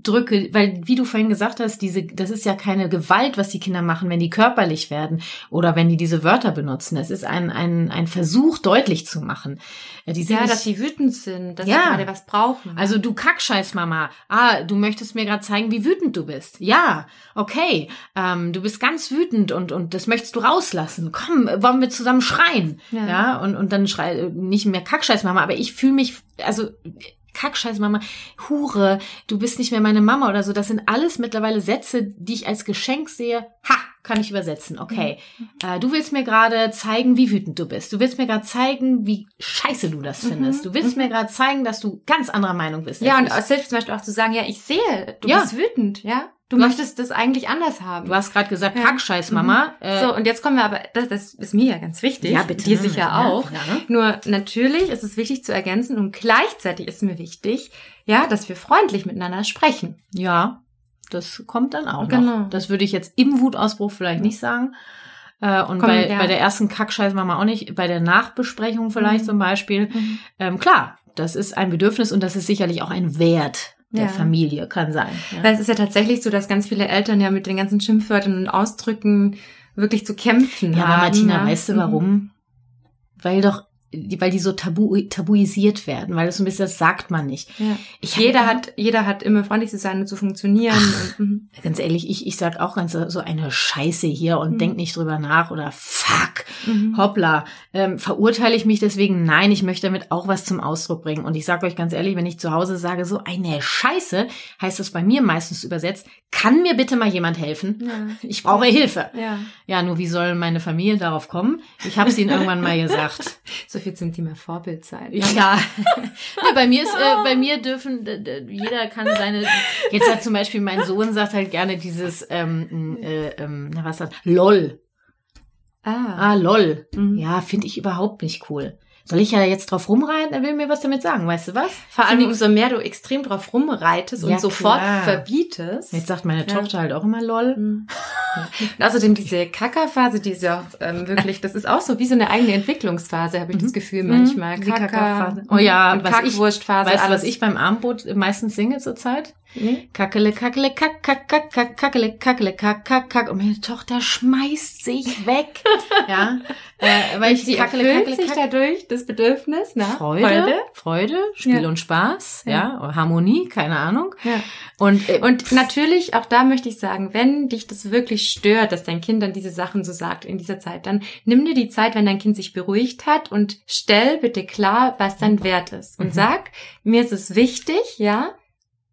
Ausdrücke, weil wie du vorhin gesagt hast, diese, das ist ja keine Gewalt, was die Kinder machen, wenn die körperlich werden oder wenn die diese Wörter benutzen. Es ist ein, ein, ein Versuch, deutlich zu machen. Äh, Die Ja, nicht- dass sie wütend sind, dass Ja. sie gerade was brauchen. also du Kackscheiß, Mama. Ah, du möchtest mir gerade zeigen, wie wütend du bist. Ja, okay. Ähm, du bist ganz wütend und und das möchtest du rauslassen. Komm, wollen wir zusammen schreien? Ja. Ja, und und dann schrei nicht mehr Kackscheiß, Mama. Aber ich fühle mich, also Kackscheiß, Mama, Hure, du bist nicht mehr meine Mama oder so. Das sind alles mittlerweile Sätze, die ich als Geschenk sehe. Ha, kann ich übersetzen. Okay. Äh, du willst mir gerade zeigen, wie wütend du bist. Du willst mir gerade zeigen, wie scheiße du das findest. Du willst mir gerade zeigen, dass du ganz anderer Meinung bist. ja, und ich. selbst zum Beispiel auch zu sagen, ja, ich sehe, du Ja. bist wütend, ja. Du, möchtest das eigentlich anders haben. Du hast gerade gesagt, Ja. Kackscheiß, Mama. Äh, so, und jetzt kommen wir aber, das, das ist mir ja ganz wichtig. Ja, bitte. Dir sicher Ja, auch. ja. Nur natürlich ist es wichtig zu ergänzen und gleichzeitig ist mir wichtig, ja, dass wir freundlich miteinander sprechen. ja, das kommt dann auch Genau. noch. Das würde ich jetzt im Wutausbruch vielleicht nicht sagen. Äh, und Komm, bei, ja. bei der ersten Kackscheiß Mama auch nicht. Bei der Nachbesprechung vielleicht Mhm. zum Beispiel. Ähm, klar, das ist ein Bedürfnis und das ist sicherlich auch ein Wert der Ja. Familie, kann sein. Ja. Weil es ist ja tatsächlich so, dass ganz viele Eltern ja mit den ganzen Schimpfwörtern und Ausdrücken wirklich zu kämpfen Ja, haben. aber Martina, ja. weißt du Mhm. warum? Weil doch, weil die so tabu, tabuisiert werden, weil das so ein bisschen, das sagt man nicht. Ja. Ich hab Jeder immer- hat, jeder hat immer freundlich zu sein und zu funktionieren. Und, mhm. Ganz ehrlich, ich, ich sag auch ganz so eine Scheiße hier und Mhm. denk nicht drüber nach oder fuck, Mhm. hoppla. Ähm, verurteile ich mich deswegen? Nein, ich möchte damit auch was zum Ausdruck bringen. Und ich sag euch ganz ehrlich, wenn ich zu Hause sage, so eine Scheiße, heißt das bei mir meistens übersetzt, kann mir bitte mal jemand helfen? Ja. Ich brauche Hilfe. Ja. Ja, nur wie soll meine Familie darauf kommen? Ich habe es ihnen irgendwann mal gesagt. *laughs* So viel zum Thema Vorbild sein. Ja, ja. *laughs* bei mir ist, äh, bei mir dürfen, jeder kann seine, jetzt hat zum Beispiel mein Sohn sagt halt gerne dieses, ähm, äh, ähm, na was das, lol. Ah. Ah, lol. Mhm. Ja, finde ich überhaupt nicht cool. Soll ich ja jetzt drauf rumreiten? Er will mir was damit sagen, weißt du was? Vor allem, umso mehr du extrem drauf rumreitest Ja, und sofort klar. verbietest. Jetzt sagt meine Ja. Tochter halt auch immer lol. Mhm. Und außerdem diese *laughs* Kackerphase, die ist ja auch ähm, wirklich, das ist auch so wie so eine eigene Entwicklungsphase, habe ich das Gefühl manchmal. Mhm. Die Kacker, Kackerphase. Oh ja, und was ich- Kackwurstphase, Weißt du, was ich beim Abendbrot meistens singe zurzeit? Nee. Kackele, kackele, kack, kack, kack, kack, kackele, kackele, kack, kack, kack. Und meine Tochter schmeißt sich weg. *laughs* ja. Äh, weil ich sie kackele, kackele, sich kack. dadurch das Bedürfnis nach Freude, Freude, Freude Spiel ja. und Spaß, ja. ja. Harmonie, keine Ahnung. Ja. Und, äh, und natürlich, auch da möchte ich sagen, wenn dich das wirklich stört, dass dein Kind dann diese Sachen so sagt in dieser Zeit, dann nimm dir die Zeit, wenn dein Kind sich beruhigt hat und stell bitte klar, was dein Wert ist. Und mhm. sag, mir ist es wichtig, ja,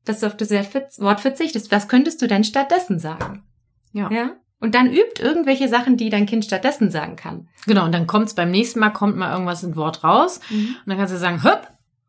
dass du auf das Wort verzichtest. Was könntest du denn stattdessen sagen? Ja. Ja? Und dann übt irgendwelche Sachen, die dein Kind stattdessen sagen kann. Genau, und dann kommt's beim nächsten Mal, kommt mal irgendwas in Wort raus. Mhm. Und dann kannst du sagen, hüpp,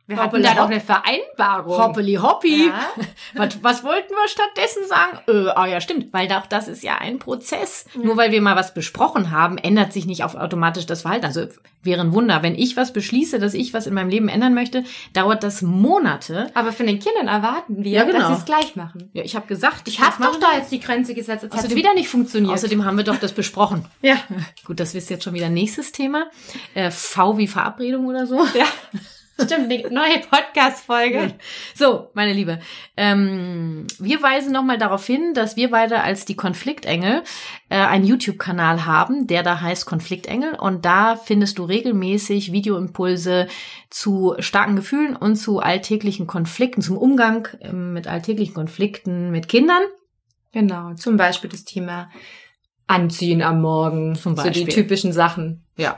wir hatten da doch eine Vereinbarung. Hoppeli hoppi. Ja. *laughs* Was, was wollten wir stattdessen sagen? Äh, ah ja, stimmt, weil auch das ist ja ein Prozess. Ja. Nur weil wir mal was besprochen haben, ändert sich nicht auf automatisch das Verhalten. Also wäre ein Wunder, wenn ich was beschließe, dass ich was in meinem Leben ändern möchte, dauert das Monate. Aber von den Kindern erwarten wir, ja, genau. dass sie es gleich machen. Ja, ich habe gesagt, ich habe doch da jetzt die Grenze gesetzt. Jetzt hat wieder nicht funktioniert. Außerdem haben wir doch das besprochen. *laughs* ja. Gut, das ist jetzt schon wieder nächstes Thema. Äh, v wie Verabredung oder so. Ja. *laughs* Stimmt, eine neue Podcast-Folge. So, meine Liebe, ähm, wir weisen nochmal darauf hin, dass wir beide als die Konfliktengel äh, einen YouTube-Kanal haben, der da heißt Konfliktengel und da findest du regelmäßig Videoimpulse zu starken Gefühlen und zu alltäglichen Konflikten, zum Umgang äh, mit alltäglichen Konflikten mit Kindern. Genau, zum Beispiel das Thema Anziehen am Morgen, zum Beispiel. So die typischen Sachen. Ja.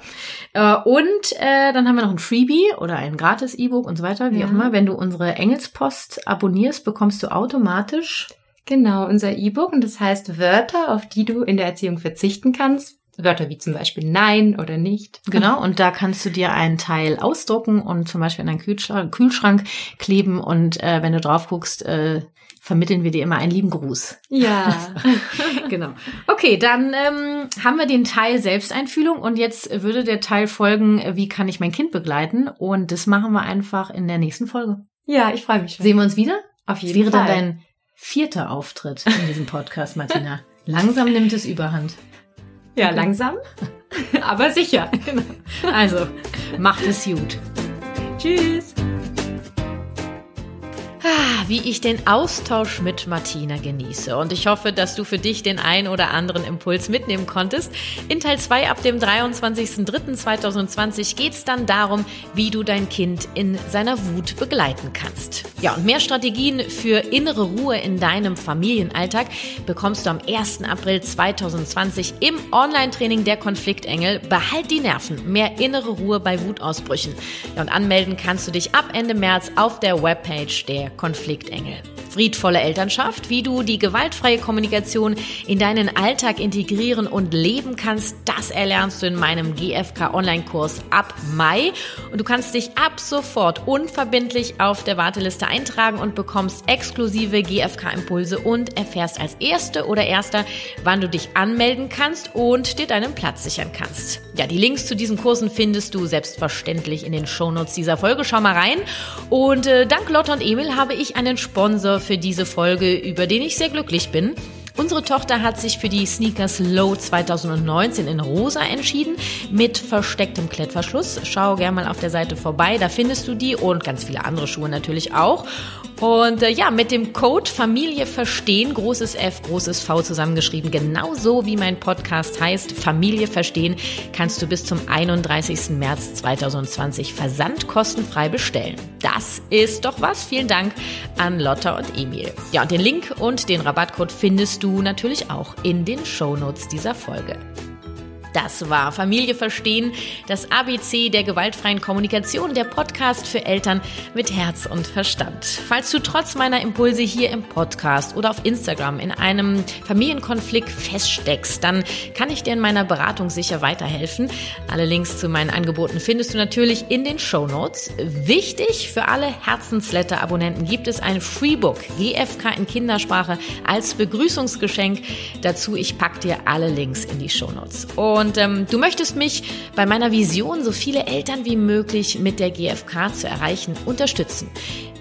Äh, und äh, dann haben wir noch ein Freebie oder ein gratis E-Book und so weiter, wie ja. auch immer. Wenn du unsere Engelspost abonnierst, bekommst du automatisch Genau, unser E-Book und das heißt Wörter, auf die du in der Erziehung verzichten kannst. Wörter wie zum Beispiel Nein oder nicht. Genau, *laughs* und da kannst du dir einen Teil ausdrucken und zum Beispiel in deinen Kühlschrank, Kühlschrank kleben und äh, wenn du drauf guckst, äh, vermitteln wir dir immer einen lieben Gruß. Ja. *laughs* *laughs* genau. Okay, dann ähm, haben wir den Teil Selbsteinfühlung und jetzt würde der Teil folgen, wie kann ich mein Kind begleiten? Und das machen wir einfach in der nächsten Folge. Ja, ich freue mich schon. Sehen wir uns wieder? Auf jeden das wäre Fall. dann dein vierter Auftritt in diesem Podcast, Martina. Langsam nimmt es überhand. Ja, langsam, *laughs* aber sicher. *laughs* Also, macht es gut. Tschüss. Ah, wie ich den Austausch mit Martina genieße. Und ich hoffe, dass du für dich den ein oder anderen Impuls mitnehmen konntest. In Teil 2 ab dem 23.03.2020 geht es dann darum, wie du dein Kind in seiner Wut begleiten kannst. Ja, und mehr Strategien für innere Ruhe in deinem Familienalltag bekommst du am 1. April 2020 im Online-Training der Konfliktengel. Behalt die Nerven, mehr innere Ruhe bei Wutausbrüchen. Ja, und anmelden kannst du dich ab Ende März auf der Webpage der Konfliktengel. Friedvolle Elternschaft, wie du die gewaltfreie Kommunikation in deinen Alltag integrieren und leben kannst, das erlernst du in meinem GFK Online-Kurs ab Mai. Und du kannst dich ab sofort unverbindlich auf der Warteliste eintragen und bekommst exklusive GFK-Impulse und erfährst als Erste oder Erster, wann du dich anmelden kannst und dir deinen Platz sichern kannst. Ja, die Links zu diesen Kursen findest du selbstverständlich in den Shownotes dieser Folge. Schau mal rein. Und äh, dank Lotte und Emil habe ich einen Sponsor für diese Folge, über den ich sehr glücklich bin. Unsere Tochter hat sich für die Sneakers Low 2019 in rosa entschieden mit verstecktem Klettverschluss. Schau gerne mal auf der Seite vorbei, da findest du die und ganz viele andere Schuhe natürlich auch. Und äh, ja, mit dem Code Familie verstehen, großes F, großes V zusammengeschrieben, genauso wie mein Podcast heißt, Familie verstehen, kannst du bis zum 31. März 2020 versandkostenfrei bestellen. Das ist doch was. Vielen Dank an Lotta und Emil. Ja, und den Link und den Rabattcode findest du natürlich auch in den Shownotes dieser Folge. Das war Familie verstehen, das ABC der gewaltfreien Kommunikation, der Podcast für Eltern mit Herz und Verstand. Falls du trotz meiner Impulse hier im Podcast oder auf Instagram in einem Familienkonflikt feststeckst, dann kann ich dir in meiner Beratung sicher weiterhelfen. Alle Links zu meinen Angeboten findest du natürlich in den Show Notes. Wichtig für alle Herzensletter-Abonnenten gibt es ein Freebook GFK in Kindersprache als Begrüßungsgeschenk. Dazu ich pack dir alle Links in die Show Notes. Und ähm, du möchtest mich bei meiner Vision, so viele Eltern wie möglich mit der GfK zu erreichen, unterstützen.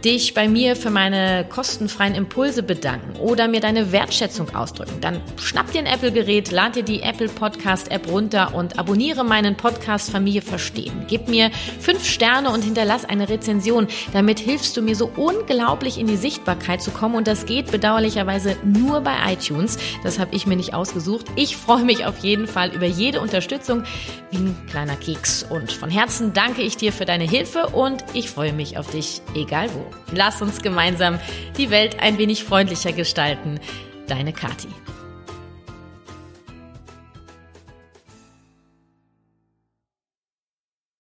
Dich bei mir für meine kostenfreien Impulse bedanken oder mir deine Wertschätzung ausdrücken, dann schnapp dir ein Apple-Gerät, lad dir die Apple Podcast-App runter und abonniere meinen Podcast Familie Verstehen. Gib mir fünf Sterne und hinterlass eine Rezension. Damit hilfst du mir so unglaublich in die Sichtbarkeit zu kommen und das geht bedauerlicherweise nur bei iTunes. Das habe ich mir nicht ausgesucht. Ich freue mich auf jeden Fall über jede Unterstützung wie ein kleiner Keks und von Herzen danke ich dir für deine Hilfe und ich freue mich auf dich, egal wo. Lass uns gemeinsam die Welt ein wenig freundlicher gestalten. Deine Kathi.